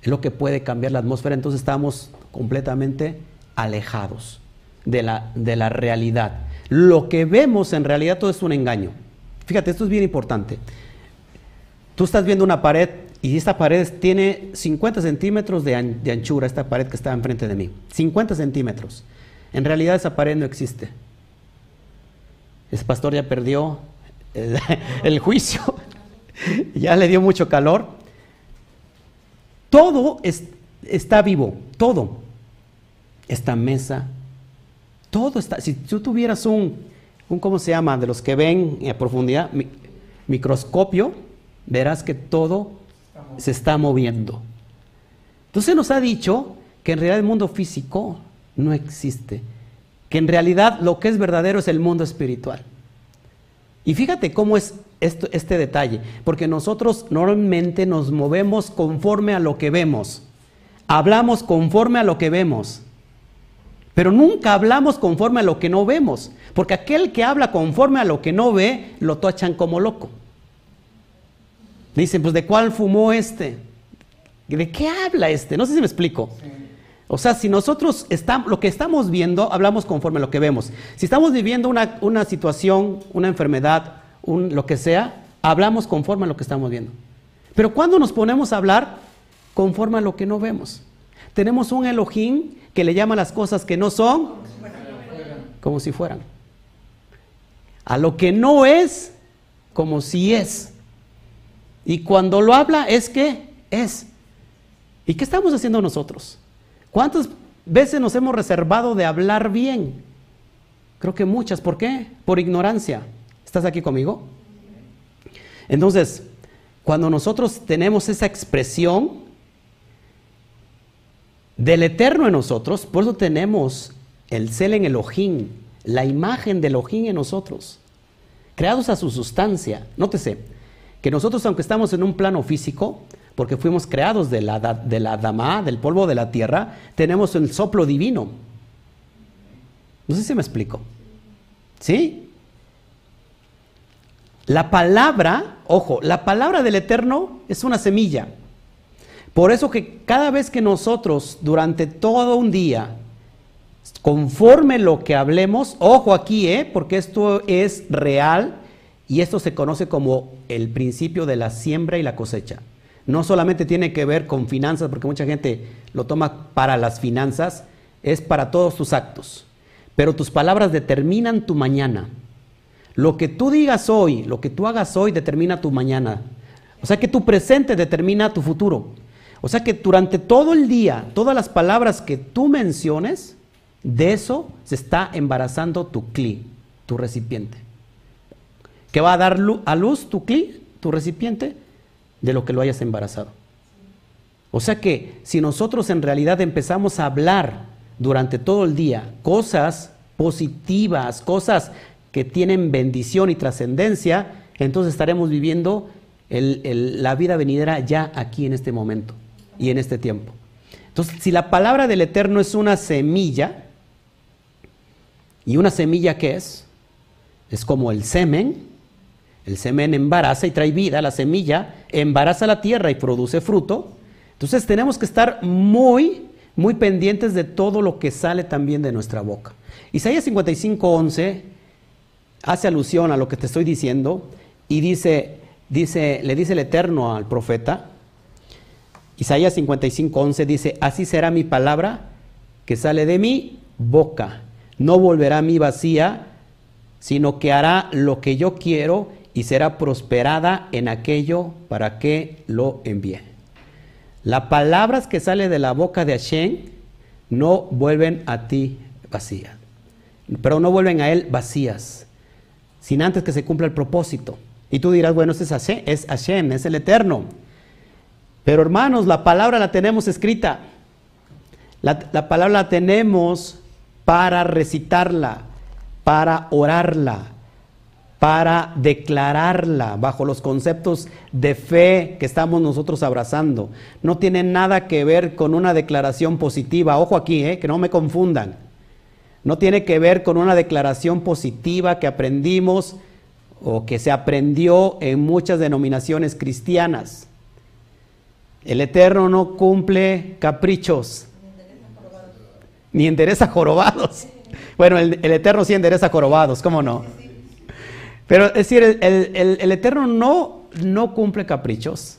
es lo que puede cambiar la atmósfera, entonces estamos completamente alejados de la, de la realidad. Lo que vemos en realidad todo es un engaño. Fíjate, esto es bien importante. Tú estás viendo una pared y esta pared tiene 50 centímetros de, anchura, esta pared que está enfrente de mí. 50 centímetros. En realidad esa pared no existe. Ese pastor ya perdió el, juicio, ya le dio mucho calor. Todo está vivo, todo. Esta mesa, todo está. Si tú tuvieras un, un ¿cómo se llama? De los que ven a profundidad, microscopio, verás que todo se está moviendo. Entonces nos ha dicho que en realidad el mundo físico no existe, que en realidad lo que es verdadero es el mundo espiritual. Y fíjate cómo es este detalle, porque nosotros normalmente nos movemos conforme a lo que vemos, hablamos conforme a lo que vemos, pero nunca hablamos conforme a lo que no vemos, porque aquel que habla conforme a lo que no ve, lo tochan como loco. Dicen, pues ¿de cuál fumó este? ¿De qué habla este? No sé si me explico. O sea, si nosotros estamos, lo que estamos viendo, hablamos conforme a lo que vemos. Si estamos viviendo una, situación, una enfermedad, un, lo que sea, hablamos conforme a lo que estamos viendo. Pero cuando nos ponemos a hablar conforme a lo que no vemos, tenemos un Elohim que le llama las cosas que no son como si fueran. A lo que no es como si es. Y cuando lo habla es que es. ¿Y qué estamos haciendo nosotros? ¿Cuántas veces nos hemos reservado de hablar bien? Creo que muchas. ¿Por qué? Por ignorancia. ¿Estás aquí conmigo? Entonces, cuando nosotros tenemos esa expresión del eterno en nosotros, por eso tenemos el cel en Elohim, la imagen de Elohim en nosotros, creados a su sustancia. Nótese, que nosotros aunque estamos en un plano físico, porque fuimos creados de la, de la dama, del polvo de la tierra, tenemos el soplo divino. No sé si me explico. ¿Sí? La palabra, ojo, la palabra del Eterno es una semilla. Por eso que cada vez que nosotros durante todo un día, conforme lo que hablemos, ojo aquí, ¿eh? porque esto es real, y esto se conoce como el principio de la siembra y la cosecha. No solamente tiene que ver con finanzas, porque mucha gente lo toma para las finanzas, es para todos tus actos. Pero tus palabras determinan tu mañana. Lo que tú digas hoy, lo que tú hagas hoy determina tu mañana. O sea que tu presente determina tu futuro. O sea que durante todo el día, todas las palabras que tú menciones, de eso se está embarazando tu cli, tu recipiente que va a dar a luz tu cli, tu recipiente, de lo que lo hayas embarazado. O sea que si nosotros en realidad empezamos a hablar durante todo el día cosas positivas, cosas que tienen bendición y trascendencia, entonces estaremos viviendo la vida venidera ya aquí en este momento y en este tiempo. Entonces, si la palabra del Eterno es una semilla, ¿y una semilla qué es? Es como el semen, el semen embaraza y trae vida, la semilla embaraza la tierra y produce fruto. Entonces tenemos que estar muy, muy pendientes de todo lo que sale también de nuestra boca. Isaías 55, 11 hace alusión a lo que te estoy diciendo y dice, dice, le dice el Eterno al profeta, Isaías 55, 11 dice, así será mi palabra que sale de mi boca, no volverá a mí vacía, sino que hará lo que yo quiero y será prosperada en aquello para que lo envíe. Las palabras que salen de la boca de Hashem no vuelven a ti vacías, pero no vuelven a él vacías, sin antes que se cumpla el propósito. Y tú dirás, bueno, ese es Hashem, es Hashem, es el Eterno. Pero hermanos, la palabra la tenemos escrita. La, la palabra la tenemos para recitarla, para orarla, para declararla bajo los conceptos de fe que estamos nosotros abrazando. No tiene nada que ver con una declaración positiva. Ojo aquí, eh, que no me confundan. No tiene que ver con una declaración positiva que aprendimos o que se aprendió en muchas denominaciones cristianas. El Eterno no cumple caprichos, ni endereza jorobados. Bueno, el, Eterno sí endereza jorobados, ¿cómo no? Pero es decir, el, Eterno no, no cumple caprichos,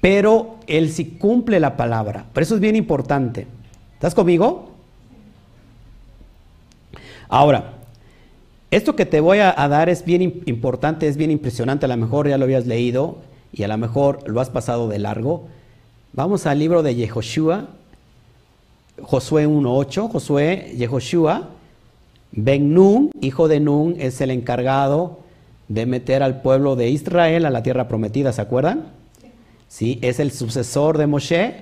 pero Él sí cumple la palabra. Por eso es bien importante. ¿Estás conmigo? Ahora, esto que te voy a, dar es bien importante, es bien impresionante. A lo mejor ya lo habías leído y a lo mejor lo has pasado de largo. Vamos al libro de Yehoshua, Josué 1.8. Josué, Yehoshua, Ben Nun, hijo de Nun, es el encargado de meter al pueblo de Israel a la tierra prometida, ¿se acuerdan? Sí, es el sucesor de Moshe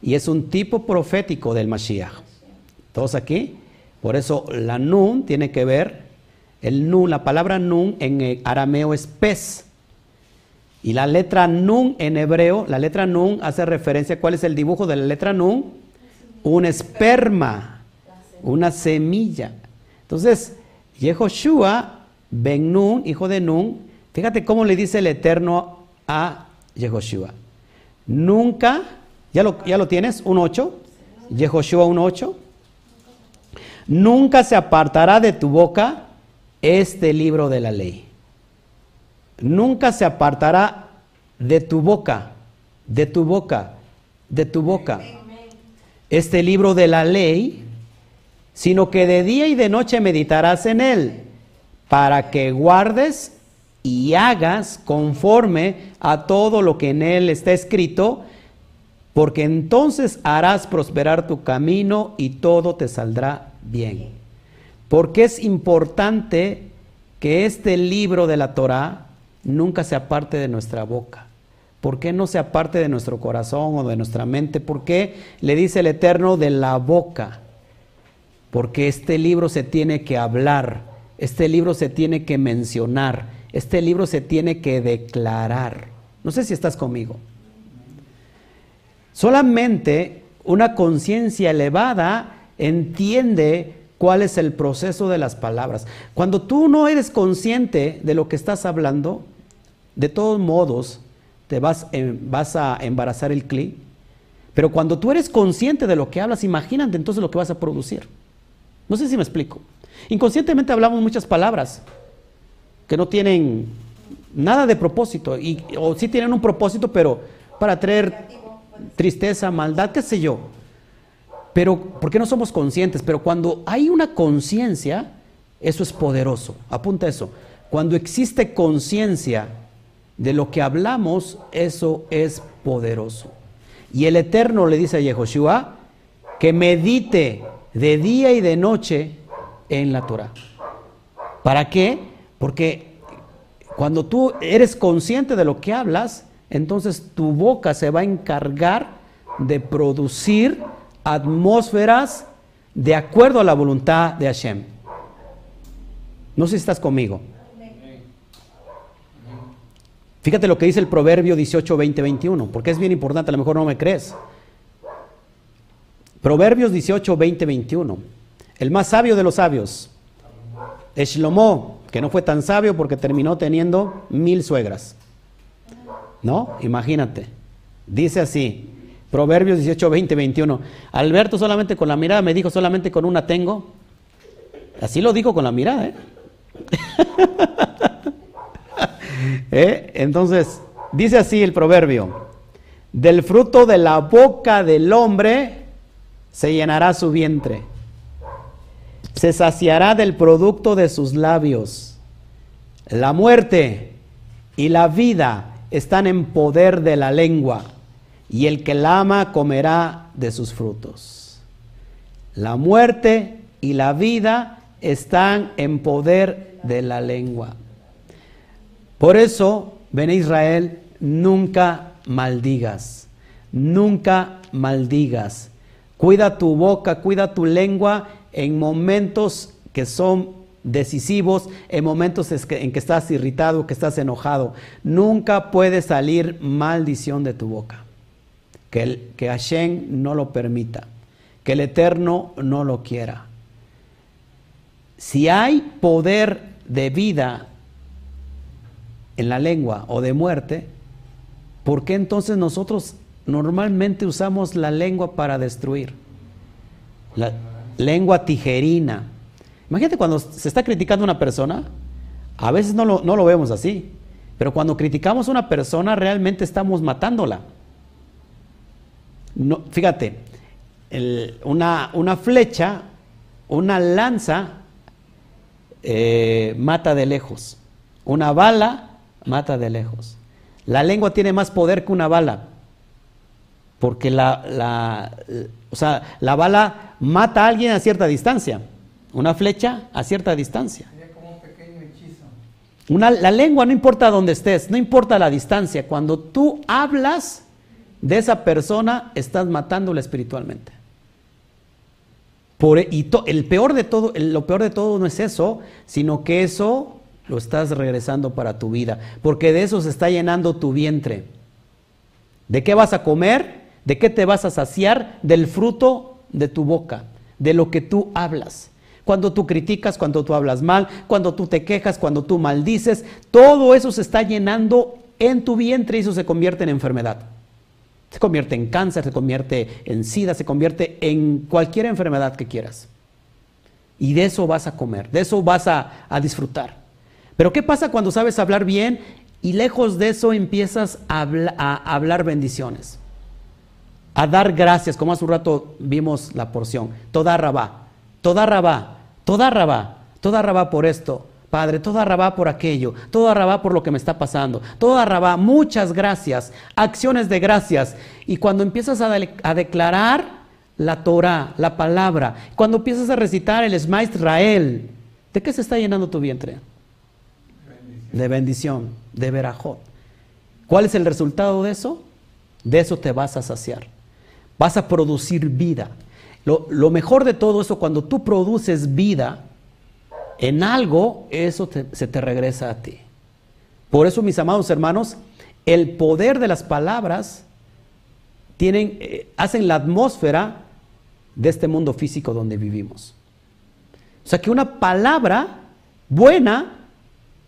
y es un tipo profético del Mashiach. ¿Todos aquí? Por eso la Nun tiene que ver, el Nun, la palabra Nun en arameo es pez. Y la letra Nun en hebreo, la letra Nun hace referencia, ¿cuál es el dibujo de la letra Nun? Un esperma, una semilla. Entonces, Yehoshua, Ben Nun, hijo de Nun, fíjate cómo le dice el Eterno a Yehoshua. Nunca, ¿ya lo, ya lo tienes? Un 8. Yehoshua 1.8. Nunca se apartará de tu boca este libro de la ley nunca se apartará de tu boca, de tu boca, de tu boca. Este libro de la ley, sino que de día y de noche meditarás en él, para que guardes y hagas conforme a todo lo que en él está escrito, porque entonces harás prosperar tu camino y todo te saldrá bien. Porque es importante que este libro de la Torah nunca se aparte de nuestra boca. ¿Por qué no se aparte de nuestro corazón o de nuestra mente? ¿Por qué le dice el Eterno de la boca? Porque este libro se tiene que hablar, este libro se tiene que mencionar, este libro se tiene que declarar. No sé si estás conmigo. Solamente una conciencia elevada entiende cuál es el proceso de las palabras. Cuando tú no eres consciente de lo que estás hablando, de todos modos, te vas, a embarazar el cli. Pero cuando tú eres consciente de lo que hablas, imagínate entonces lo que vas a producir. No sé si me explico. Inconscientemente hablamos muchas palabras que no tienen nada de propósito, y, o sí tienen un propósito, pero para traer tristeza, maldad, qué sé yo. Pero, ¿por qué no somos conscientes? Pero cuando hay una conciencia, eso es poderoso. Apunta eso. Cuando existe conciencia, de lo que hablamos, eso es poderoso. Y el Eterno le dice a Yehoshua que medite de día y de noche en la Torah. ¿Para qué? Porque cuando tú eres consciente de lo que hablas, entonces tu boca se va a encargar de producir atmósferas de acuerdo a la voluntad de Hashem. No sé si estás conmigo. Fíjate lo que dice el Proverbio 18, 20, 21, porque es bien importante, a lo mejor no me crees. Proverbios 18, 20, 21. El más sabio de los sabios, Shlomo, que no fue tan sabio porque terminó teniendo mil suegras. ¿No? Imagínate. Dice así, Proverbios 18, 20, 21. Alberto solamente con la mirada me dijo, solamente con una tengo. Así lo dijo con la mirada, ¿eh? ¿Eh? Entonces, dice así el proverbio, del fruto de la boca del hombre se llenará su vientre, se saciará del producto de sus labios. La muerte y la vida están en poder de la lengua, y el que la ama comerá de sus frutos. La muerte y la vida están en poder de la lengua. Por eso, ven Israel, nunca maldigas, nunca maldigas. Cuida tu boca, cuida tu lengua en momentos que son decisivos, en momentos en que estás irritado, que estás enojado. Nunca puede salir maldición de tu boca. Que, el, que Hashem no lo permita, que el Eterno no lo quiera. Si hay poder de vida en la lengua o de muerte, ¿por qué entonces nosotros normalmente usamos la lengua para destruir? La lengua tijerina. Imagínate cuando se está criticando a una persona, a veces no lo, no lo vemos así, pero cuando criticamos a una persona realmente estamos matándola. No, fíjate, una, una, flecha, una lanza eh, mata de lejos, una bala mata de lejos. La lengua tiene más poder que una bala, porque la, la, o sea, la bala mata a alguien a cierta distancia. Una flecha a cierta distancia. como un pequeño hechizo. Una, la lengua no importa dónde estés, no importa la distancia. Cuando tú hablas de esa persona, estás matándola espiritualmente. Por, e, y el peor de todo, lo peor de todo no es eso, sino que eso lo estás regresando para tu vida, porque de eso se está llenando tu vientre. ¿De qué vas a comer? ¿De qué te vas a saciar? Del fruto de tu boca, de lo que tú hablas. Cuando tú criticas, cuando tú hablas mal, cuando tú te quejas, cuando tú maldices, todo eso se está llenando en tu vientre y eso se convierte en enfermedad. Se convierte en cáncer, se convierte en sida, se convierte en cualquier enfermedad que quieras. Y de eso vas a comer, de eso vas a, disfrutar. Pero ¿qué pasa cuando sabes hablar bien y lejos de eso empiezas a, a hablar bendiciones? A dar gracias, como hace un rato vimos la porción. Toda rabá, toda rabá, toda rabá, toda rabá por esto, Padre, toda rabá por aquello, toda rabá por lo que me está pasando, toda rabá, muchas gracias, acciones de gracias. Y cuando empiezas a, declarar la Torah, la palabra, cuando empiezas a recitar el Esma Israel, ¿de qué se está llenando tu vientre? De bendición, de verajot. ¿Cuál es el resultado de eso? De eso te vas a saciar. Vas a producir vida. Lo, mejor de todo eso, cuando tú produces vida en algo, eso se te regresa a ti. Por eso, mis amados hermanos, el poder de las palabras tienen, eh, hacen la atmósfera de este mundo físico donde vivimos. O sea que una palabra buena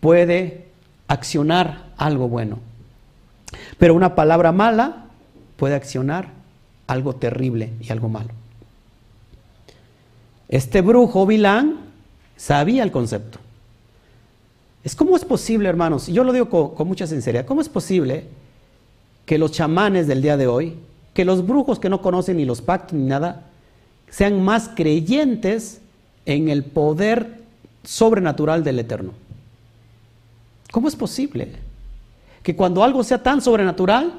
puede accionar algo bueno, pero una palabra mala puede accionar algo terrible y algo malo. Este brujo Vilán sabía el concepto. Es cómo es posible, hermanos, y yo lo digo con, mucha sinceridad, ¿cómo es posible que los chamanes del día de hoy, que los brujos que no conocen ni los pactos ni nada, sean más creyentes en el poder sobrenatural del Eterno? ¿Cómo es posible que cuando algo sea tan sobrenatural,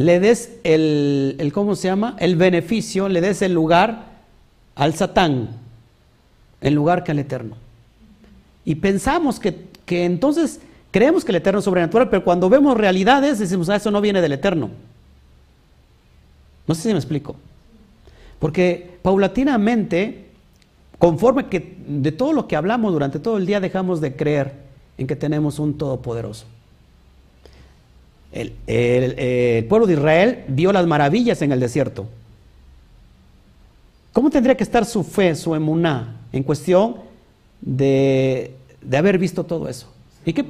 le des el, el ¿cómo se llama? El beneficio, le des el lugar al Satán en lugar que al Eterno. Y pensamos que, entonces creemos que el Eterno es sobrenatural, pero cuando vemos realidades decimos, ah, eso no viene del Eterno. No sé si me explico. Porque paulatinamente, conforme que de todo lo que hablamos durante todo el día dejamos de creer en que tenemos un Todopoderoso. El, el, pueblo de Israel vio las maravillas en el desierto. ¿Cómo tendría que estar su fe, su emuná, en cuestión de, haber visto todo eso? ¿Y qué,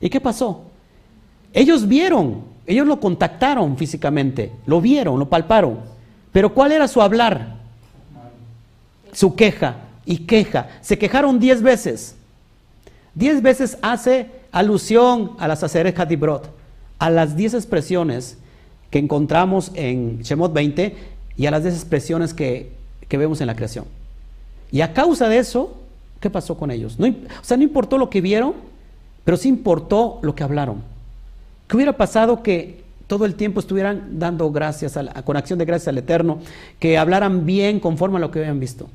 ¿Y qué pasó? Ellos vieron, ellos lo contactaron físicamente, lo vieron, lo palparon. Pero ¿cuál era su hablar? Su queja y queja. Se quejaron diez veces. Diez veces hace alusión a las Aseres Hadibrot, a las diez expresiones que encontramos en Shemot 20 y a las diez expresiones que que vemos en la creación. Y a causa de eso, ¿qué pasó con ellos? No, o sea, no importó lo que vieron, pero sí importó lo que hablaron. ¿Qué hubiera pasado que todo el tiempo estuvieran dando gracias, con acción de gracias al Eterno, que hablaran bien conforme a lo que habían visto?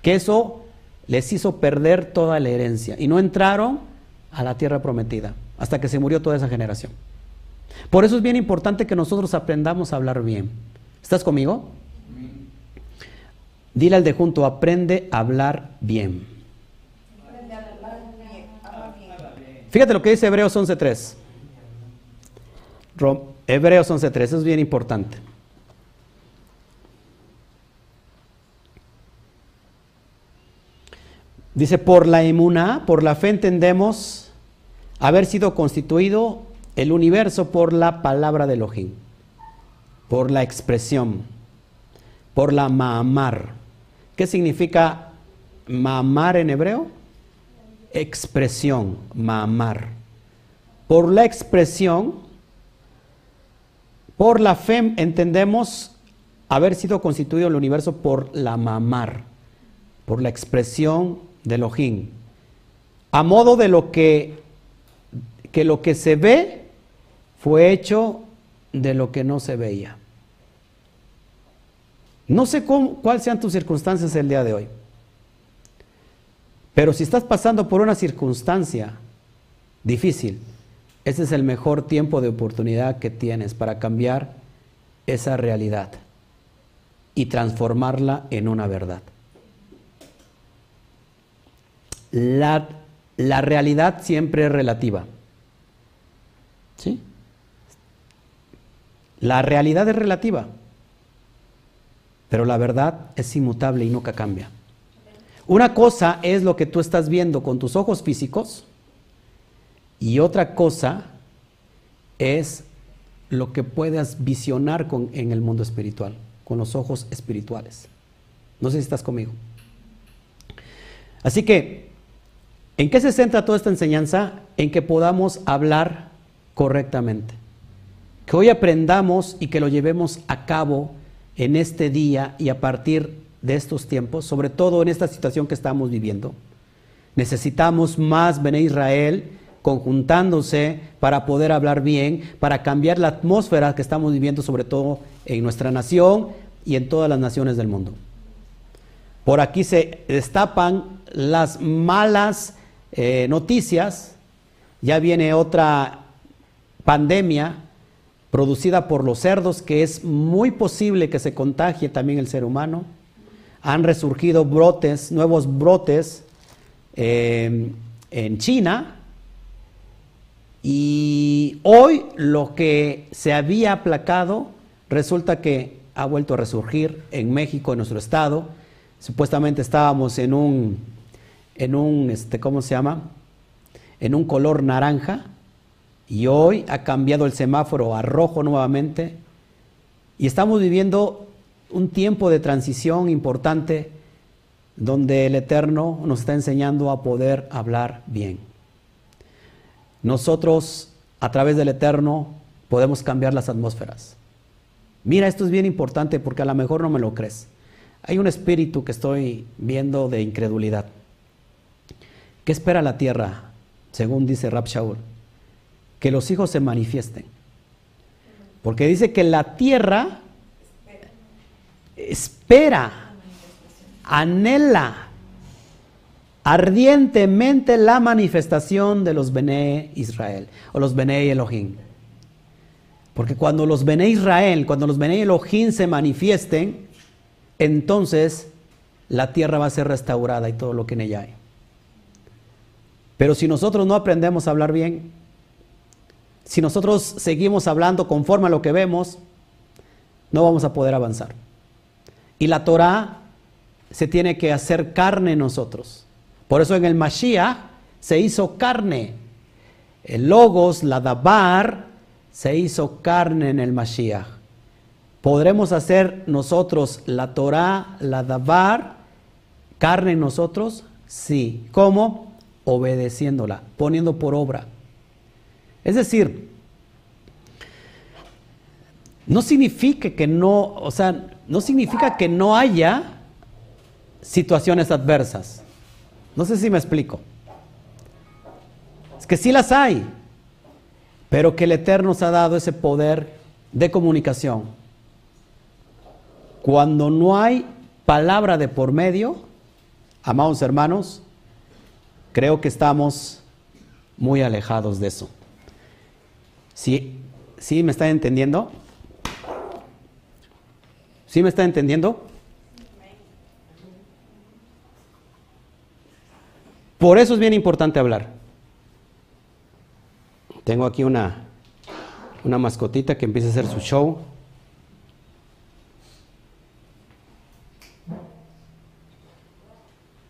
Que eso les hizo perder toda la herencia y no entraron a la tierra prometida hasta que se murió toda esa generación. Por eso es bien importante que nosotros aprendamos a hablar bien. ¿Estás conmigo? Dile al de junto, aprende a hablar bien. Fíjate lo que dice Hebreos 11.3. Hebreos 11.3, eso es bien importante. Dice, por la emuná, por la fe entendemos haber sido constituido el universo por la palabra de Elohim, por la expresión, por la maamar. ¿Qué significa maamar en hebreo? Expresión, maamar. Por la expresión, por la fe entendemos haber sido constituido el universo por la mamar, por la expresión de Elohim. A modo de lo que, que lo que se ve fue hecho de lo que no se veía. No sé cuáles sean tus circunstancias el día de hoy, pero si estás pasando por una circunstancia difícil, ese es el mejor tiempo de oportunidad que tienes para cambiar esa realidad y transformarla en una verdad. La, realidad siempre es relativa. ¿Sí? La realidad es relativa, pero la verdad es inmutable y nunca cambia. Una cosa es lo que tú estás viendo con tus ojos físicos y otra cosa es lo que puedas visionar con, en el mundo espiritual, con los ojos espirituales. No sé si estás conmigo. Así que, ¿en qué se centra toda esta enseñanza? En que podamos hablar correctamente. Que hoy aprendamos y que lo llevemos a cabo en este día y a partir de estos tiempos, sobre todo en esta situación que estamos viviendo. Necesitamos más Bene Israel conjuntándose para poder hablar bien, para cambiar la atmósfera que estamos viviendo, sobre todo en nuestra nación y en todas las naciones del mundo. Por aquí se destapan las malas eh, noticias, ya viene otra pandemia producida por los cerdos que es muy posible que se contagie también el ser humano. Han resurgido brotes, nuevos brotes eh, en China, y hoy lo que se había aplacado resulta que ha vuelto a resurgir en México, en nuestro estado. Supuestamente estábamos en un, en un, este, ¿cómo se llama? En un color naranja y hoy ha cambiado el semáforo a rojo nuevamente y estamos viviendo un tiempo de transición importante donde el Eterno nos está enseñando a poder hablar bien. Nosotros, a través del Eterno, podemos cambiar las atmósferas. Mira, esto es bien importante porque a lo mejor no me lo crees. Hay un espíritu que estoy viendo de incredulidad. ¿Qué espera la tierra, según dice Rab Shaul? Que los hijos se manifiesten. Porque dice que la tierra espera, anhela ardientemente la manifestación de los Bene Israel o los Bene Elohim. Porque cuando los Bene Israel, cuando los Bene Elohim se manifiesten, entonces la tierra va a ser restaurada y todo lo que en ella hay. Pero si nosotros no aprendemos a hablar bien, si nosotros seguimos hablando conforme a lo que vemos, no vamos a poder avanzar. Y la Torah se tiene que hacer carne en nosotros. Por eso en el Mashiach se hizo carne. El Logos, la Dabar, se hizo carne en el Mashiach. ¿Podremos hacer nosotros la Torah, la Dabar, carne en nosotros? Sí. ¿Cómo? Obedeciéndola, poniendo por obra. Es decir, no significa que no, o sea, no significa que no haya situaciones adversas. No sé si me explico. es que sí las hay, pero que el Eterno nos ha dado ese poder de comunicación. Cuando no hay palabra de por medio, amados hermanos, creo que estamos muy alejados de eso. ¿Sí, ¿Sí me está entendiendo? ¿Sí me está entendiendo? Por eso es bien importante hablar. Tengo aquí una, una mascotita que empieza a hacer su show.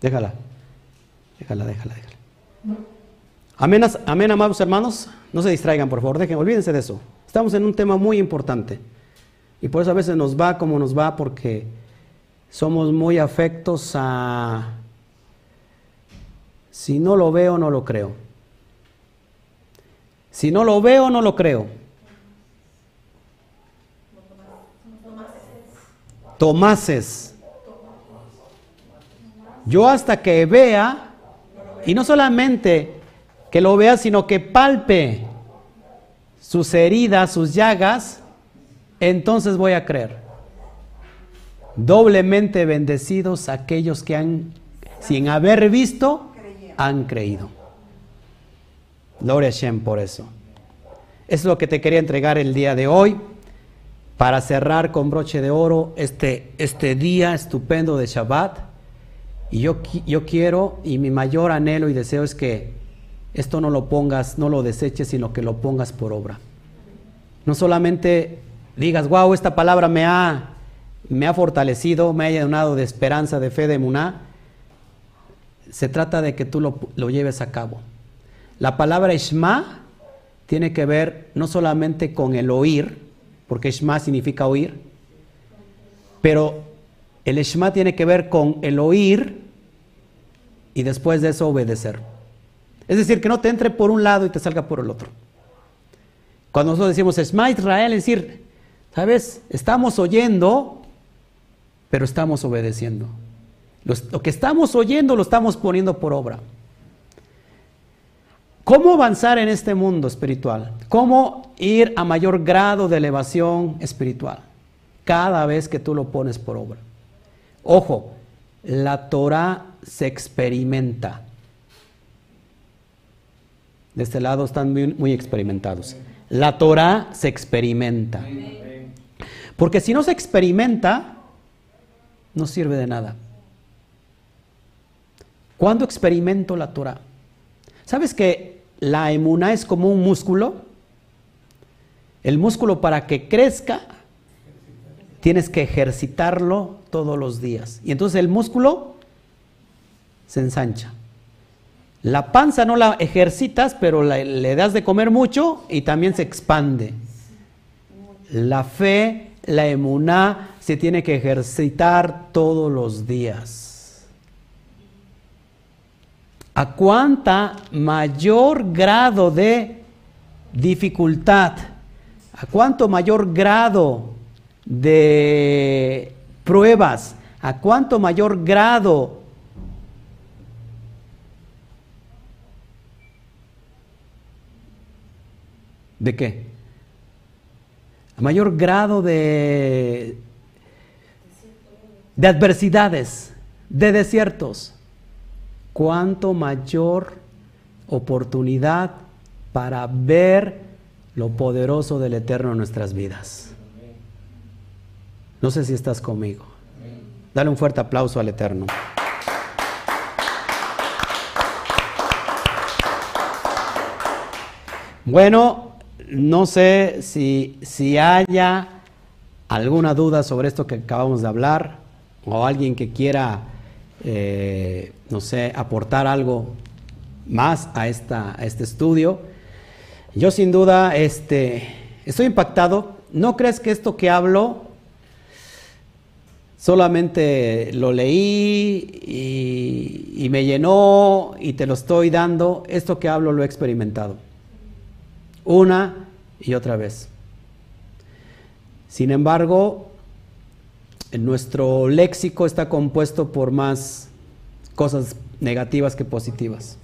Déjala, déjala, déjala, déjala. Amén, amén, amados hermanos. No se distraigan, por favor, dejen, olvídense de eso. Estamos en un tema muy importante. Y por eso a veces nos va como nos va, porque somos muy afectos a si no lo veo, no lo creo. Si no lo veo, no lo creo. Tomases. Yo hasta que vea, y no solamente que lo vea, sino que palpe sus heridas, sus llagas, entonces voy a creer. Doblemente bendecidos aquellos que han, sin haber visto, han creído. Gloria a Shem por eso. Es lo que te quería entregar el día de hoy para cerrar con broche de oro este, este día estupendo de Shabbat. Y yo, yo quiero, y mi mayor anhelo y deseo es que esto no lo pongas, no lo deseches, sino que lo pongas por obra. No solamente digas, wow, esta palabra me ha, me ha fortalecido, me ha llenado de esperanza, de fe, de muná, se trata de que tú lo, lleves a cabo. La palabra Ishma tiene que ver no solamente con el oír, porque Ishma significa oír, pero el Ishma tiene que ver con el oír y después de eso obedecer. Es decir, que no te entre por un lado y te salga por el otro. Cuando nosotros decimos Ishma Israel, es decir, ¿sabes? Estamos oyendo, pero estamos obedeciendo. Lo, que estamos oyendo lo estamos poniendo por obra. ¿Cómo avanzar en este mundo espiritual? ¿Cómo ir a mayor grado de elevación espiritual? Cada vez que tú lo pones por obra. Ojo, la Torah se experimenta. De este lado están muy, experimentados. La Torah se experimenta. Porque si no se experimenta, no sirve de nada. ¿Cuándo experimento la Torah? ¿Sabes que la emuná es como un músculo? El músculo para que crezca tienes que ejercitarlo todos los días. Y entonces el músculo se ensancha. La panza no la ejercitas, pero le das de comer mucho y también se expande. La fe, la emuná, se tiene que ejercitar todos los días a cuánta mayor grado de dificultad, a cuánto mayor grado de pruebas, a cuánto mayor grado de qué? A mayor grado de, de adversidades, de desiertos cuánto mayor oportunidad para ver lo poderoso del Eterno en nuestras vidas. No sé si estás conmigo. Dale un fuerte aplauso al Eterno. Bueno, no sé si, si haya alguna duda sobre esto que acabamos de hablar o alguien que quiera eh, no sé, aportar algo más a, esta, este estudio. Yo sin duda este, estoy impactado. ¿No crees que esto que hablo solamente lo leí y, y, me llenó y te lo estoy dando? Esto que hablo lo he experimentado. Una y otra vez. Sin embargo, nuestro léxico está compuesto por más cosas negativas que positivas.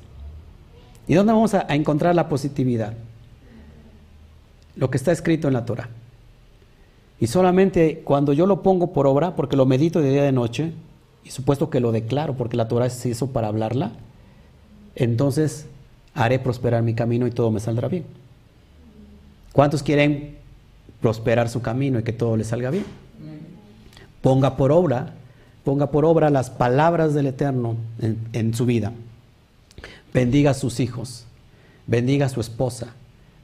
¿Y dónde vamos a, encontrar la positividad? Lo que está escrito en la Torah. Y solamente cuando yo lo pongo por obra, porque lo medito de día y de noche, y supuesto que lo declaro, porque la Torah se hizo para hablarla, entonces haré prosperar mi camino y todo me saldrá bien. ¿Cuántos quieren prosperar su camino y que todo le salga bien? Ponga por obra, ponga por obra las palabras del Eterno en, su vida. Bendiga a sus hijos, bendiga a su esposa,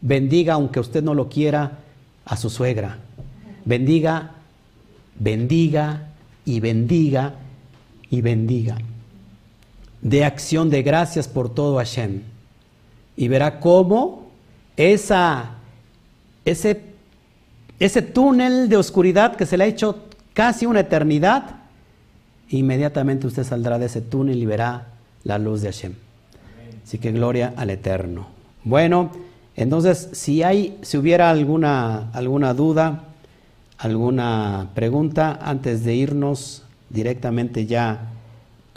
bendiga, aunque usted no lo quiera, a su suegra. Bendiga, bendiga y bendiga y bendiga. De acción de gracias por todo Hashem. Y verá cómo esa, ese, ese túnel de oscuridad que se le ha hecho casi una eternidad, inmediatamente usted saldrá de ese túnel y verá la luz de Hashem. Así que gloria al Eterno. Bueno, entonces si hay, si hubiera alguna, alguna duda, alguna pregunta antes de irnos directamente ya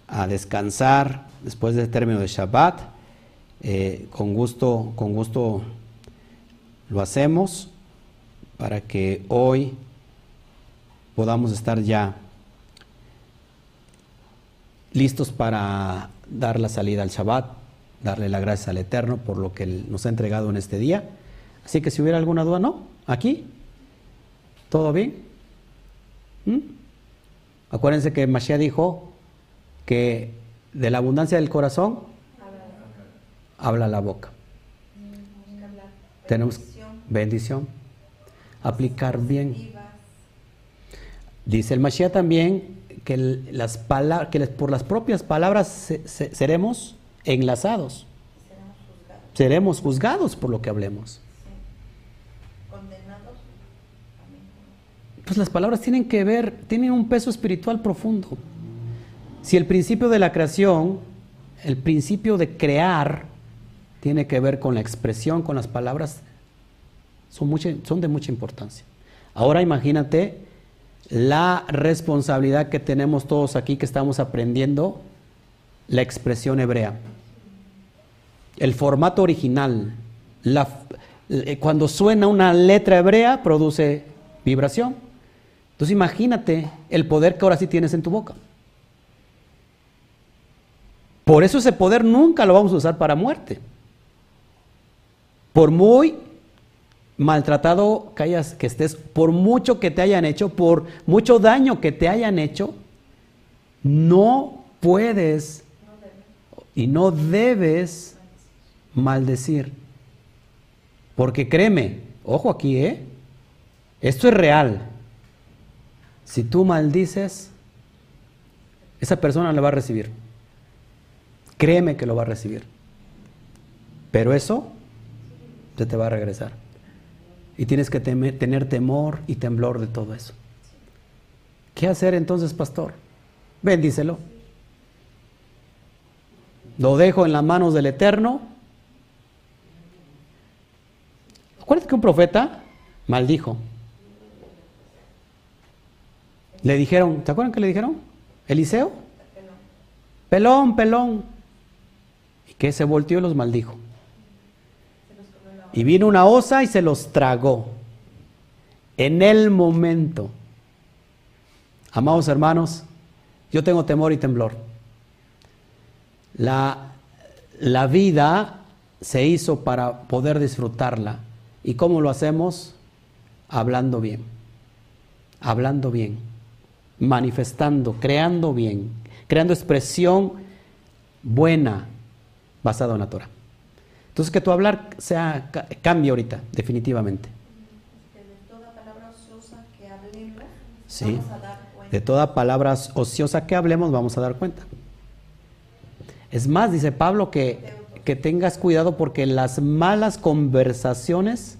a descansar después del término de Shabbat, eh, con gusto, con gusto lo hacemos para que hoy podamos estar ya listos para dar la salida al Shabbat, darle la gracia al Eterno por lo que nos ha entregado en este día. Así que si hubiera alguna duda, no, aquí, todo bien. ¿Mm? Acuérdense que Mashiach dijo que de la abundancia del corazón habla la boca. Tenemos bendición, aplicar bien. Dice el Mashiach también que, las que por las propias palabras seremos enlazados. Seremos juzgados por lo que hablemos. Pues las palabras tienen que ver, tienen un peso espiritual profundo. Si el principio de la creación, el principio de crear, tiene que ver con la expresión, con las palabras, son, son de mucha importancia. Ahora imagínate la responsabilidad que tenemos todos aquí que estamos aprendiendo la expresión hebrea. El formato original. Eh, cuando suena una letra hebrea produce vibración. Entonces imagínate el poder que ahora sí tienes en tu boca. Por eso ese poder nunca lo vamos a usar para muerte. Por muy maltratado que, hayas, que estés, por mucho que te hayan hecho, por mucho daño que te hayan hecho, no puedes y no debes maldecir. Porque créeme, ojo aquí, ¿eh? Esto es real. Si tú maldices, esa persona le va a recibir. Créeme que lo va a recibir. Pero eso se te va a regresar. Y tienes que tener temor y temblor de todo eso. ¿Qué hacer entonces, pastor? Bendícelo. Lo dejo en las manos del Eterno. Acuérdate que un profeta maldijo. Le dijeron, ¿te acuerdan que le dijeron? Eliseo. Pelón, pelón que se volteó y los maldijo. Y vino una osa y se los tragó. En el momento. Amados hermanos, yo tengo temor y temblor. La, la vida se hizo para poder disfrutarla. ¿Y cómo lo hacemos? Hablando bien. Hablando bien. Manifestando, creando bien. Creando expresión buena, basado en la Torah. Entonces que tu hablar sea cambie ahorita, definitivamente. De toda palabra ociosa que hablemos, sí. vamos a dar cuenta. De toda palabra ociosa que hablemos, vamos a dar cuenta. Es más, dice Pablo que, que tengas cuidado porque las malas conversaciones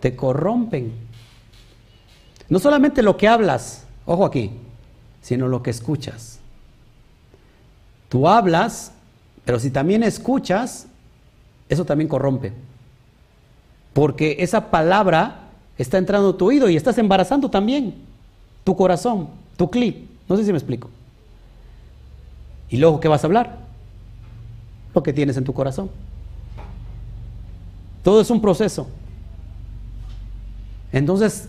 te corrompen. No solamente lo que hablas, ojo aquí, sino lo que escuchas. Tú hablas pero si también escuchas, eso también corrompe. Porque esa palabra está entrando a tu oído y estás embarazando también tu corazón, tu clip. No sé si me explico. ¿Y luego qué vas a hablar? Lo que tienes en tu corazón. Todo es un proceso. Entonces,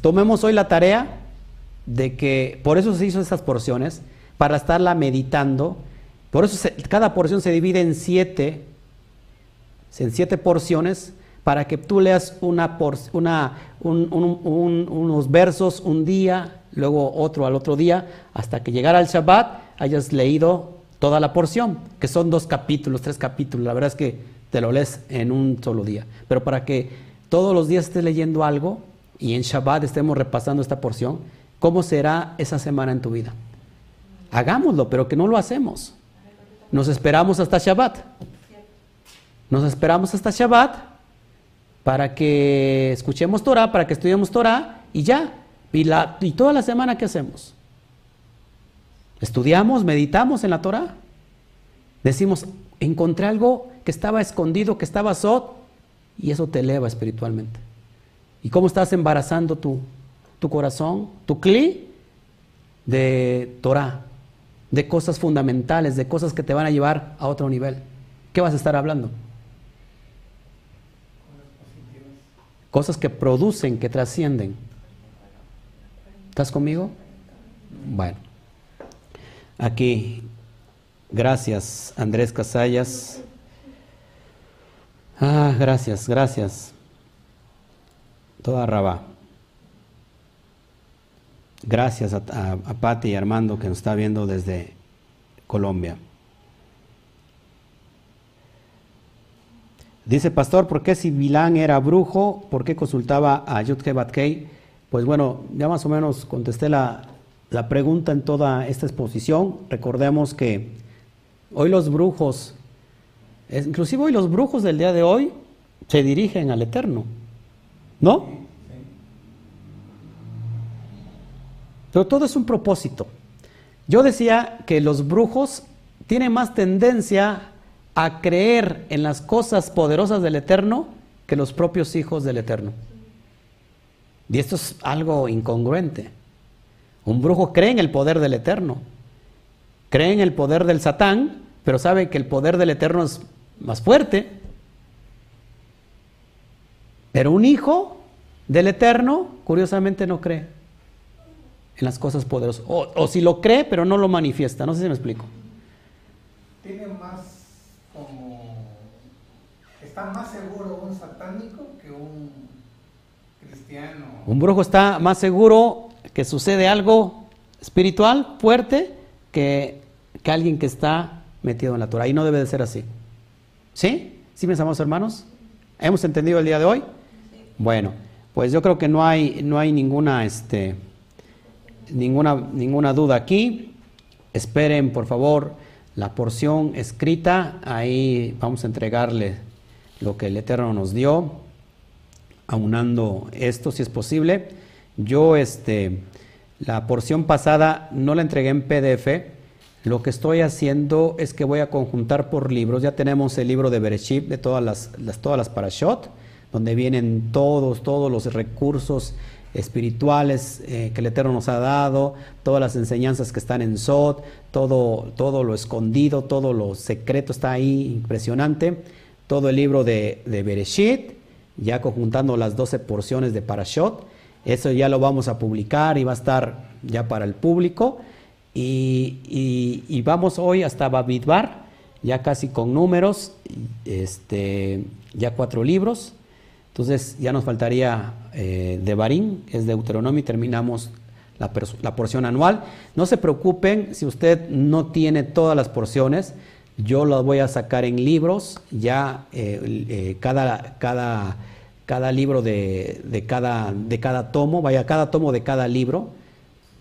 tomemos hoy la tarea de que, por eso se hizo estas porciones, para estarla meditando. Por eso cada porción se divide en siete, en siete porciones, para que tú leas unos versos un día, luego otro al otro día, hasta que llegara al Shabbat hayas leído toda la porción, que son dos capítulos, tres capítulos. La verdad es que te lo lees en un solo día. Pero para que todos los días estés leyendo algo y en Shabbat estemos repasando esta porción, ¿cómo será esa semana en tu vida? Hagámoslo, pero que no lo hacemos. Nos esperamos hasta Shabbat. Nos esperamos hasta Shabbat para que escuchemos Torah, para que estudiemos Torah y ya. Y, la, y toda la semana, ¿qué hacemos? Estudiamos, meditamos en la Torah. Decimos, encontré algo que estaba escondido, que estaba sot, y eso te eleva espiritualmente. ¿Y cómo estás embarazando tu, tu corazón, tu cli de Torah, de cosas fundamentales, de cosas que te van a llevar a otro nivel? ¿Qué vas a estar hablando? Cosas que producen, que trascienden. ¿Estás conmigo? Bueno. Aquí, gracias Andrés Casallas. Ah, gracias, gracias. Toda raba. Gracias a, a, a Pati y Armando que nos está viendo desde Colombia. Dice pastor, ¿por qué si Bilán era brujo? ¿Por qué consultaba a Yudke Batkei? Pues bueno, ya más o menos contesté la, la pregunta en toda esta exposición. Recordemos que hoy los brujos, inclusive hoy los brujos del día de hoy, se dirigen al Eterno. ¿No? Pero todo es un propósito. Yo decía que los brujos tienen más tendencia a creer en las cosas poderosas del Eterno que los propios hijos del Eterno. Y esto es algo incongruente. Un brujo cree en el poder del Eterno, cree en el poder del Satán, pero sabe que el poder del Eterno es más fuerte. Pero un hijo del Eterno, curiosamente, no cree en las cosas poderosas. O, si lo cree, pero no lo manifiesta. No sé si me explico. Tiene más está más seguro un satánico que un cristiano. Un brujo está más seguro que sucede algo espiritual fuerte que, que alguien que está metido en la Torah. Y no debe de ser así. ¿Sí? ¿Sí pensamos, hermanos? ¿Hemos entendido el día de hoy? Bueno, pues yo creo que no hay, no hay ninguna, este, ninguna, ninguna duda aquí. Esperen, por favor, la porción escrita. Ahí vamos a entregarle lo que el Eterno nos dio, aunando esto si es posible. Yo, este, la porción pasada no la entregué en PDF. Lo que estoy haciendo es que voy a conjuntar por libros. Ya tenemos el libro de Bereshit de todas las, todas las parashot, donde vienen todos, todos los recursos espirituales eh, que el Eterno nos ha dado, todas las enseñanzas que están en Sot, todo, todo lo escondido, todo lo secreto está ahí, impresionante todo el libro de, de Bereshit, ya conjuntando las 12 porciones de Parashot. Eso ya lo vamos a publicar y va a estar ya para el público. Y, vamos hoy hasta Babidbar, ya casi con números, este, ya cuatro libros. Entonces ya nos faltaría eh, de Barín, es Deuteronomio, y terminamos la, la porción anual. No se preocupen si usted no tiene todas las porciones yo las voy a sacar en libros, ya eh, eh, cada, cada, cada, libro de, de, cada, de cada tomo, vaya, cada tomo de cada libro,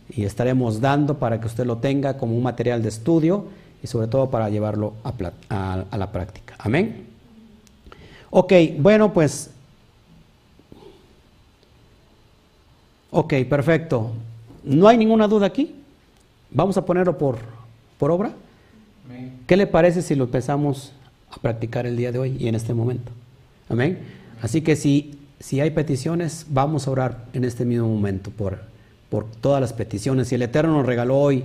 y estaremos dando para que usted lo tenga como un material de estudio y sobre todo para llevarlo a, a la práctica. Amén. Ok, bueno, pues. Ok, perfecto. ¿No hay ninguna duda aquí? Vamos a ponerlo por, por obra. ¿Qué le parece si lo empezamos a practicar el día de hoy y en este momento? Amén. Así que si, si hay peticiones, vamos a orar en este mismo momento por, por todas las peticiones. Si el Eterno nos regaló hoy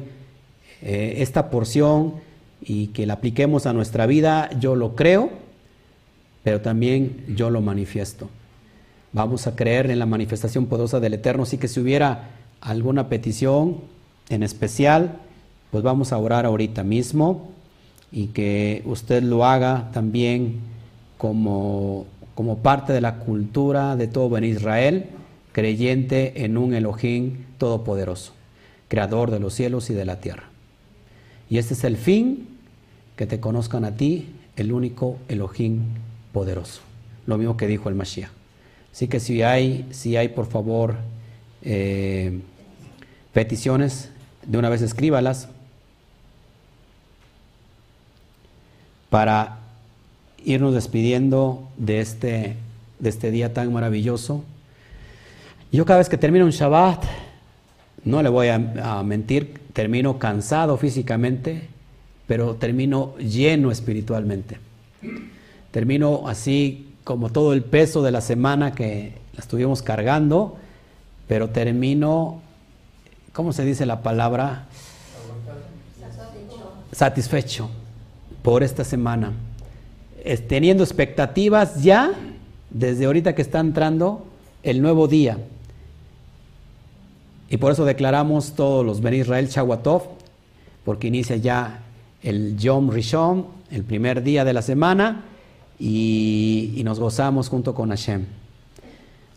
eh, esta porción y que la apliquemos a nuestra vida, yo lo creo, pero también yo lo manifiesto. Vamos a creer en la manifestación poderosa del Eterno, así que si hubiera alguna petición en especial, pues vamos a orar ahorita mismo y que usted lo haga también como, como parte de la cultura de todo Ben Israel, creyente en un Elohim todopoderoso, creador de los cielos y de la tierra. Y este es el fin, que te conozcan a ti, el único Elohim poderoso. Lo mismo que dijo el Mashiach. Así que si hay, si hay por favor, eh, peticiones, de una vez escríbalas para irnos despidiendo de este, de este día tan maravilloso. Yo cada vez que termino un Shabbat, no le voy a, a mentir, termino cansado físicamente, pero termino lleno espiritualmente. Termino así como todo el peso de la semana que la estuvimos cargando, pero termino, ¿cómo se dice la palabra? Satisfecho por esta semana, teniendo expectativas ya desde ahorita que está entrando el nuevo día. Y por eso declaramos todos los Ben Israel Shawatov, porque inicia ya el Yom Rishon, el primer día de la semana, y, y nos gozamos junto con Hashem.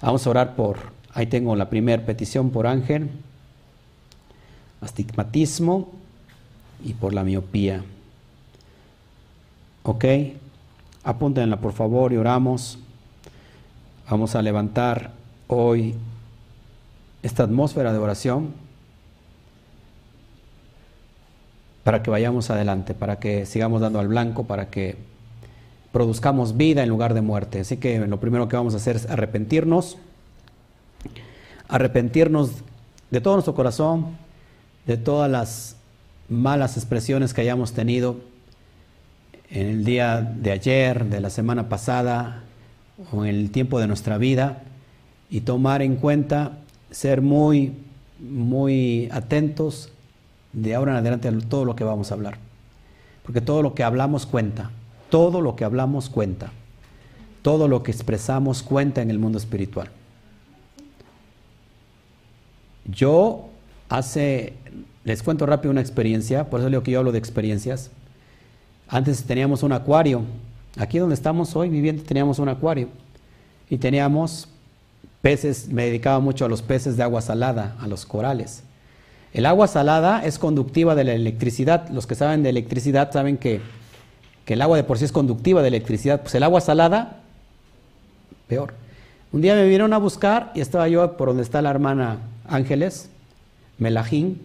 Vamos a orar por, ahí tengo la primera petición por Ángel, astigmatismo y por la miopía. ¿Ok? Apúntenla por favor y oramos. Vamos a levantar hoy esta atmósfera de oración para que vayamos adelante, para que sigamos dando al blanco, para que produzcamos vida en lugar de muerte. Así que lo primero que vamos a hacer es arrepentirnos, arrepentirnos de todo nuestro corazón, de todas las malas expresiones que hayamos tenido en el día de ayer, de la semana pasada o en el tiempo de nuestra vida y tomar en cuenta, ser muy, muy atentos de ahora en adelante a todo lo que vamos a hablar. Porque todo lo que hablamos cuenta, todo lo que hablamos cuenta, todo lo que expresamos cuenta en el mundo espiritual. Yo hace, les cuento rápido una experiencia, por eso digo que yo hablo de experiencias. Antes teníamos un acuario. Aquí donde estamos hoy viviendo teníamos un acuario. Y teníamos peces, me dedicaba mucho a los peces de agua salada, a los corales. El agua salada es conductiva de la electricidad. Los que saben de electricidad saben que, que el agua de por sí es conductiva de electricidad. Pues el agua salada, peor. Un día me vinieron a buscar y estaba yo por donde está la hermana Ángeles, Melajín.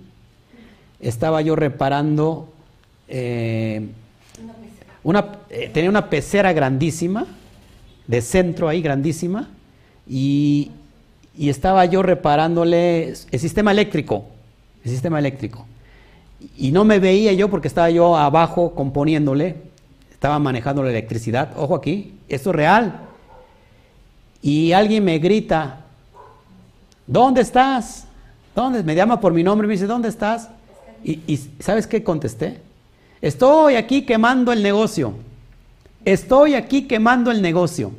Estaba yo reparando eh, eh, tenía una pecera grandísima, de centro ahí grandísima, y, estaba yo reparándole el sistema eléctrico, el sistema eléctrico. Y no me veía yo porque estaba yo abajo componiéndole, estaba manejando la electricidad. Ojo aquí, esto es real. Y alguien me grita, ¿dónde estás? ¿Dónde? Me llama por mi nombre y me dice, ¿dónde estás? Y ¿sabes qué contesté? Estoy aquí quemando el negocio. Estoy aquí quemando el negocio.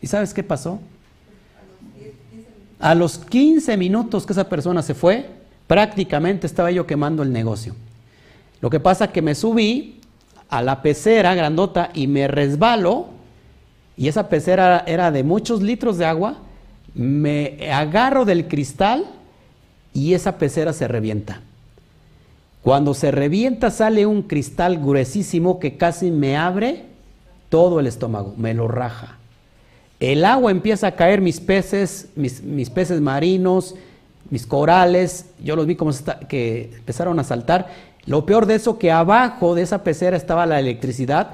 ¿Y sabes qué pasó? A los 15 minutos que esa persona se fue, prácticamente estaba yo quemando el negocio. Lo que pasa es que me subí a la pecera grandota y me resbalo, y esa pecera era de muchos litros de agua, me agarro del cristal y esa pecera se revienta. Cuando se revienta sale un cristal gruesísimo que casi me abre todo el estómago, me lo raja. El agua empieza a caer, mis peces, mis, peces marinos, mis corales, yo los vi como que empezaron a saltar. Lo peor de eso, que abajo de esa pecera estaba la electricidad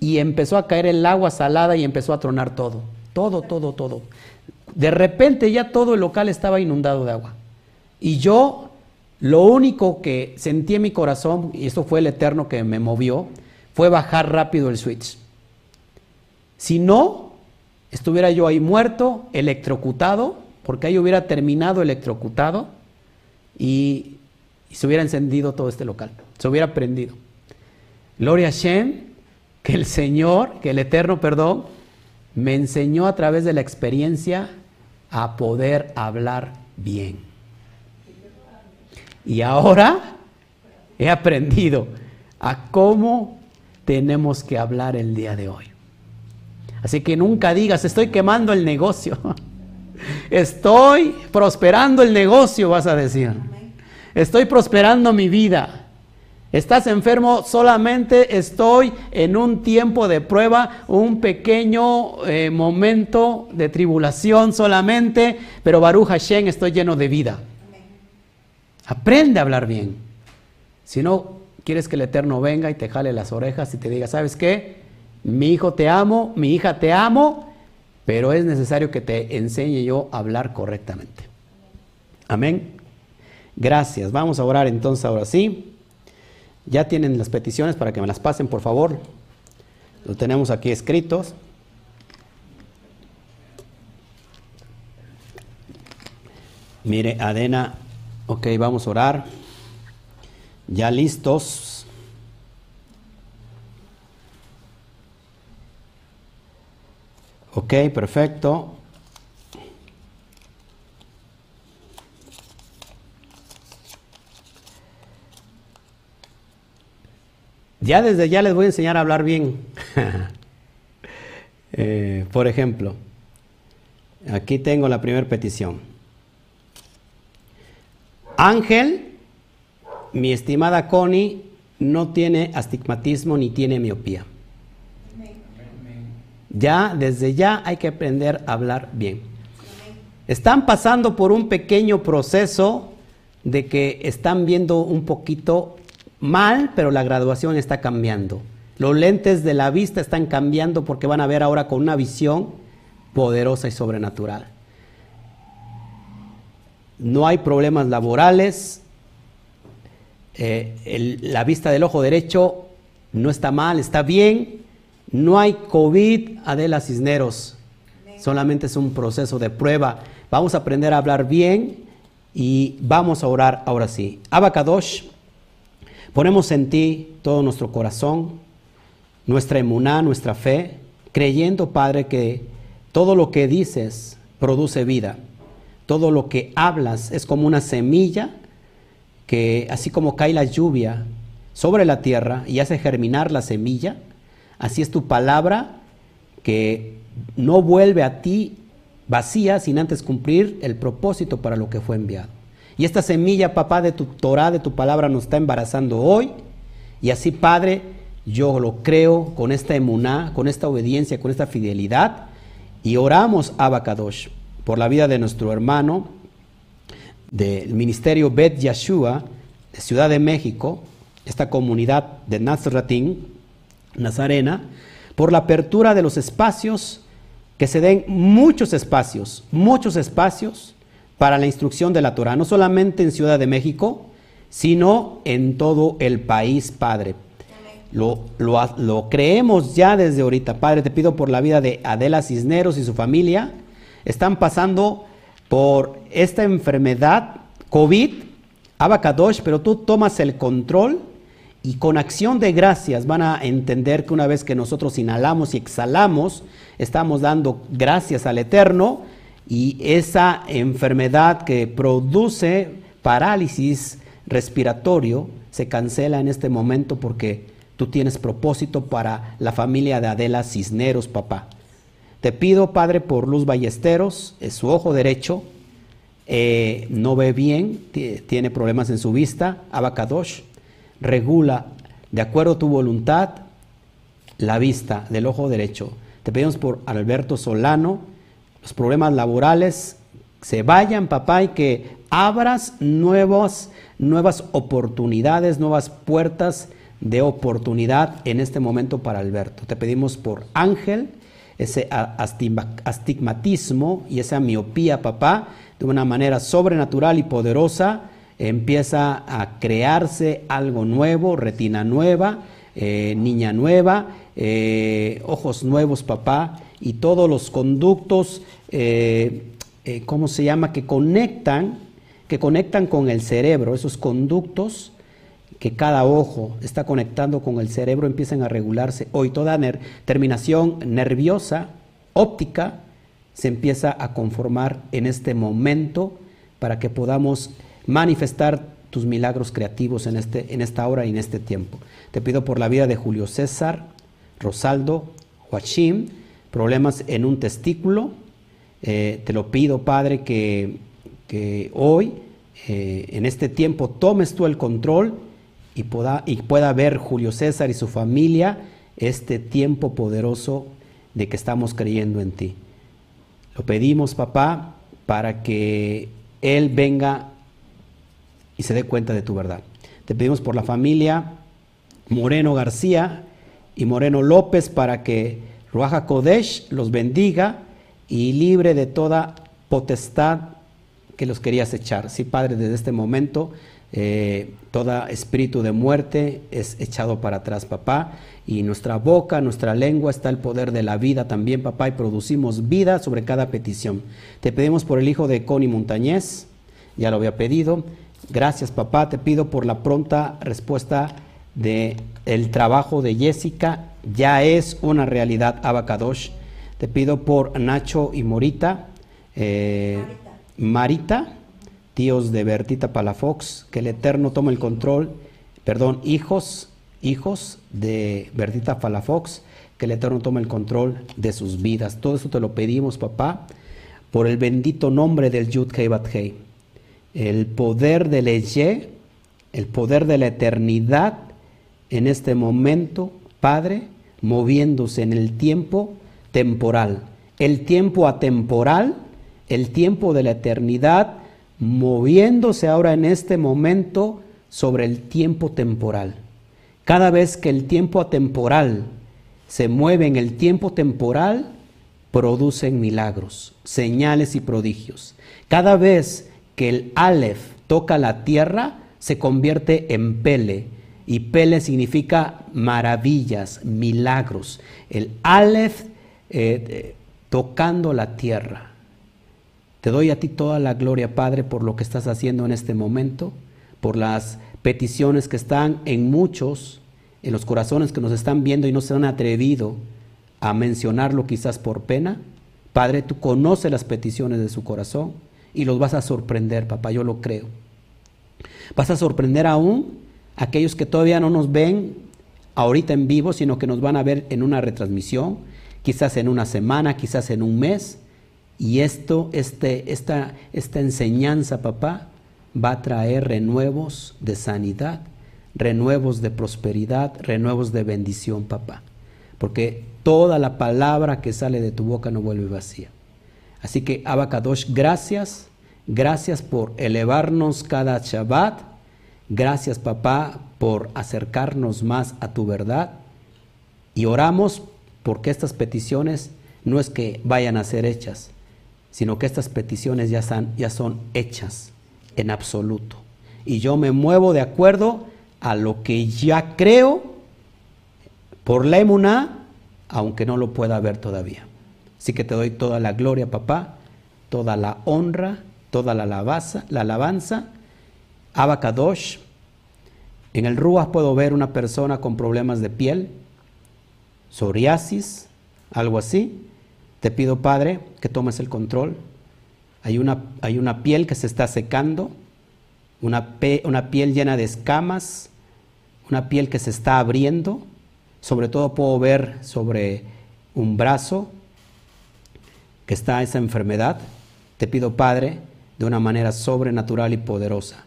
y empezó a caer el agua salada y empezó a tronar todo, todo, todo, todo. De repente ya todo el local estaba inundado de agua. Y yo lo único que sentí en mi corazón, y esto fue el Eterno que me movió, fue bajar rápido el switch. Si no, estuviera yo ahí muerto, electrocutado, porque ahí hubiera terminado electrocutado y, se hubiera encendido todo este local, se hubiera prendido. Gloria a Shem, que el Señor, que el Eterno, perdón, me enseñó a través de la experiencia a poder hablar bien. Y ahora he aprendido a cómo tenemos que hablar el día de hoy. Así que nunca digas, estoy quemando el negocio. Estoy prosperando el negocio, vas a decir. Estoy prosperando mi vida. Estás enfermo, solamente estoy en un tiempo de prueba, un pequeño eh, momento de tribulación solamente, pero Baruch Hashem estoy lleno de vida. Aprende a hablar bien. Si no, quieres que el Eterno venga y te jale las orejas y te diga, ¿sabes qué? Mi hijo te amo, mi hija te amo, pero es necesario que te enseñe yo a hablar correctamente. Amén. Gracias. Vamos a orar entonces ahora sí. Ya tienen las peticiones para que me las pasen, por favor. Lo tenemos aquí escritos. Mire, Adena, ok, vamos a orar. Ya listos. Ok, perfecto. Ya desde ya les voy a enseñar a hablar bien. Eh, por ejemplo, aquí tengo la primera petición. Ángel, mi estimada Connie, no tiene astigmatismo ni tiene miopía. Ya, desde ya hay que aprender a hablar bien. Están pasando por un pequeño proceso de que están viendo un poquito mal, pero la graduación está cambiando. Los lentes de la vista están cambiando porque van a ver ahora con una visión poderosa y sobrenatural. No hay problemas laborales. Eh, la vista del ojo derecho no está mal, está bien. No hay COVID, Adela Cisneros. Solamente es un proceso de prueba. Vamos a aprender a hablar bien y vamos a orar ahora sí. Abacadosh. Ponemos en ti todo nuestro corazón, nuestra emuná, nuestra fe, creyendo, Padre, que todo lo que dices produce vida. Todo lo que hablas es como una semilla que, así como cae la lluvia sobre la tierra y hace germinar la semilla, así es tu palabra que no vuelve a ti vacía sin antes cumplir el propósito para lo que fue enviado. Y esta semilla, papá, de tu Torah, de tu palabra, nos está embarazando hoy. Y así, Padre, yo lo creo con esta emuná, con esta obediencia, con esta fidelidad. Y oramos, Abacadosh, por la vida de nuestro hermano del ministerio Bet Yashua, de Ciudad de México, esta comunidad de Nazratín, Nazarena, por la apertura de los espacios, que se den muchos espacios, muchos espacios para la instrucción de la Torah, no solamente en Ciudad de México, sino en todo el país, Padre. Lo, lo, creemos ya desde ahorita, Padre. Te pido por la vida de Adela Cisneros y su familia. Están pasando por esta enfermedad COVID, Abacadosh, pero tú tomas el control y con acción de gracias van a entender que una vez que nosotros inhalamos y exhalamos, estamos dando gracias al Eterno y esa enfermedad que produce parálisis respiratorio se cancela en este momento porque tú tienes propósito para la familia de Adela Cisneros, papá. Te pido, Padre, por Luz Ballesteros, es su ojo derecho, eh, no ve bien, tiene problemas en su vista, Abacadosh, regula de acuerdo a tu voluntad la vista del ojo derecho. Te pedimos por Alberto Solano, los problemas laborales se vayan, papá, y que abras nuevas, nuevas oportunidades, nuevas puertas de oportunidad en este momento para Alberto. Te pedimos por Ángel, ese astigmatismo y esa miopía, papá, de una manera sobrenatural y poderosa, empieza a crearse algo nuevo, retina nueva, eh, niña nueva, eh, ojos nuevos, papá, y todos los conductos, eh, ¿cómo se llama?, que conectan, que conectan con el cerebro, esos conductos que cada ojo está conectando con el cerebro empiezan a regularse. Hoy toda terminación nerviosa, óptica se empieza a conformar en este momento para que podamos manifestar tus milagros creativos en, este, en esta hora y en este tiempo. Te pido por la vida de Julio César, Rosaldo, Joachim, problemas en un testículo. Eh, te lo pido, Padre, que, hoy, eh, en este tiempo, tomes tú el control y pueda, y pueda ver Julio César y su familia este tiempo poderoso de que estamos creyendo en ti. Lo pedimos, papá, para que Él venga y se dé cuenta de tu verdad. Te pedimos por la familia Moreno García y Moreno López para que Ruaja Kodesh los bendiga y libre de toda potestad que los querías echar. Sí, Padre, desde este momento eh, todo espíritu de muerte es echado para atrás, papá. Y nuestra boca, nuestra lengua está el poder de la vida también, papá, y producimos vida sobre cada petición. Te pedimos por el hijo de Connie Montañez, ya lo había pedido. Gracias, papá. Te pido por la pronta respuesta de el trabajo de Jessica. Ya es una realidad, Abacadosh. Te pido por Nacho y Morita. Eh, Marita tíos de Bertita Palafox, que el Eterno tome el control, perdón, hijos, hijos de Bertita Palafox, que el Eterno tome el control de sus vidas. Todo eso te lo pedimos, papá, por el bendito nombre del Yud Hei Hei. El poder del Eye, el poder de la eternidad en este momento, Padre, moviéndose en el tiempo temporal. El tiempo atemporal, el tiempo de la eternidad, moviéndose ahora en este momento sobre el tiempo temporal. Cada vez que el tiempo atemporal se mueve en el tiempo temporal, producen milagros, señales y prodigios. Cada vez que el Aleph toca la tierra, se convierte en Pele. Y Pele significa maravillas, milagros. El Aleph eh, eh, tocando la tierra. Te doy a ti toda la gloria, Padre, por lo que estás haciendo en este momento, por las peticiones que están en muchos, en los corazones que nos están viendo y no se han atrevido a mencionarlo quizás por pena. Padre, tú conoces las peticiones de su corazón y los vas a sorprender, papá, yo lo creo. Vas a sorprender aún a aquellos que todavía no nos ven ahorita en vivo, sino que nos van a ver en una retransmisión, quizás en una semana, quizás en un mes y esto, este, esta, esta enseñanza, papá, va a traer renuevos de sanidad, renuevos de prosperidad, renuevos de bendición, papá. Porque toda la palabra que sale de tu boca no vuelve vacía. Así que, Abacadosh, gracias, gracias por elevarnos cada Shabbat, gracias, papá, por acercarnos más a tu verdad. Y oramos porque estas peticiones no es que vayan a ser hechas, sino que estas peticiones ya, ya son hechas en absoluto. Y yo me muevo de acuerdo a lo que ya creo por la emuná, aunque no lo pueda ver todavía. Así que te doy toda la gloria, papá, toda la honra, toda la alabanza, la alabanza. Abacadosh. En el Ruach puedo ver una persona con problemas de piel, psoriasis, algo así. Te pido, Padre, que tomes el control. Hay una, hay una piel que se está secando, una, una piel llena de escamas, una piel que se está abriendo. Sobre todo puedo ver sobre un brazo que está esa enfermedad. Te pido, Padre, de una manera sobrenatural y poderosa.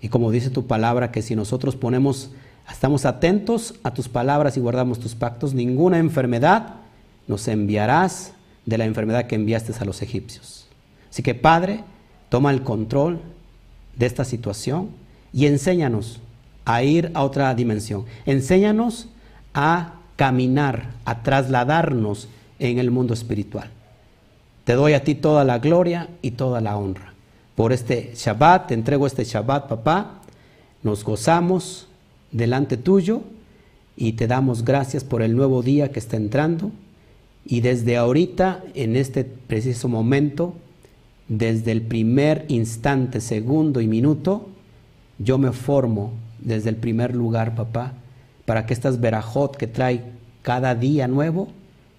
Y como dice tu palabra, que si nosotros ponemos, estamos atentos a tus palabras y guardamos tus pactos, ninguna enfermedad nos enviarás de la enfermedad que enviaste a los egipcios. Así que Padre, toma el control de esta situación y enséñanos a ir a otra dimensión. Enséñanos a caminar, a trasladarnos en el mundo espiritual. Te doy a ti toda la gloria y toda la honra. Por este Shabbat, te entrego este Shabbat, papá. Nos gozamos delante tuyo y te damos gracias por el nuevo día que está entrando y desde ahorita, en este preciso momento, desde el primer instante, segundo y minuto, yo me formo desde el primer lugar, papá, para que estas verajot que trae cada día nuevo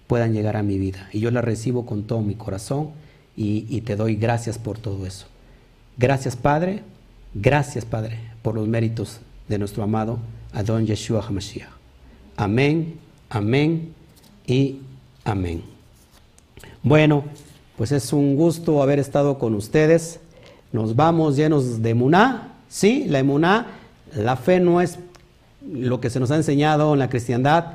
puedan llegar a mi vida. Y yo las recibo con todo mi corazón y, te doy gracias por todo eso. Gracias Padre, gracias Padre por los méritos de nuestro amado Adon Yeshua HaMashiach. Amén, amén y amén. Bueno, pues es un gusto haber estado con ustedes. Nos vamos llenos de emuná. Sí, la emuná, la fe no es lo que se nos ha enseñado en la cristiandad,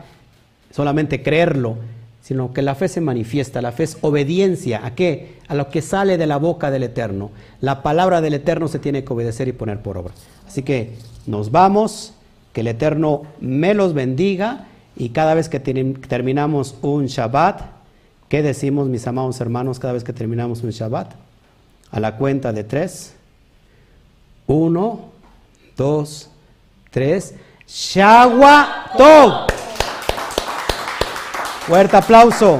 solamente creerlo, sino que la fe se manifiesta, la fe es obediencia. ¿A qué? A lo que sale de la boca del Eterno. La palabra del Eterno se tiene que obedecer y poner por obra. Así que nos vamos, que el Eterno me los bendiga y cada vez que terminamos un Shabbat, ¿qué decimos mis amados hermanos cada vez que terminamos un Shabbat? A la cuenta de tres. Uno, dos, tres. Tov. Fuerte aplauso.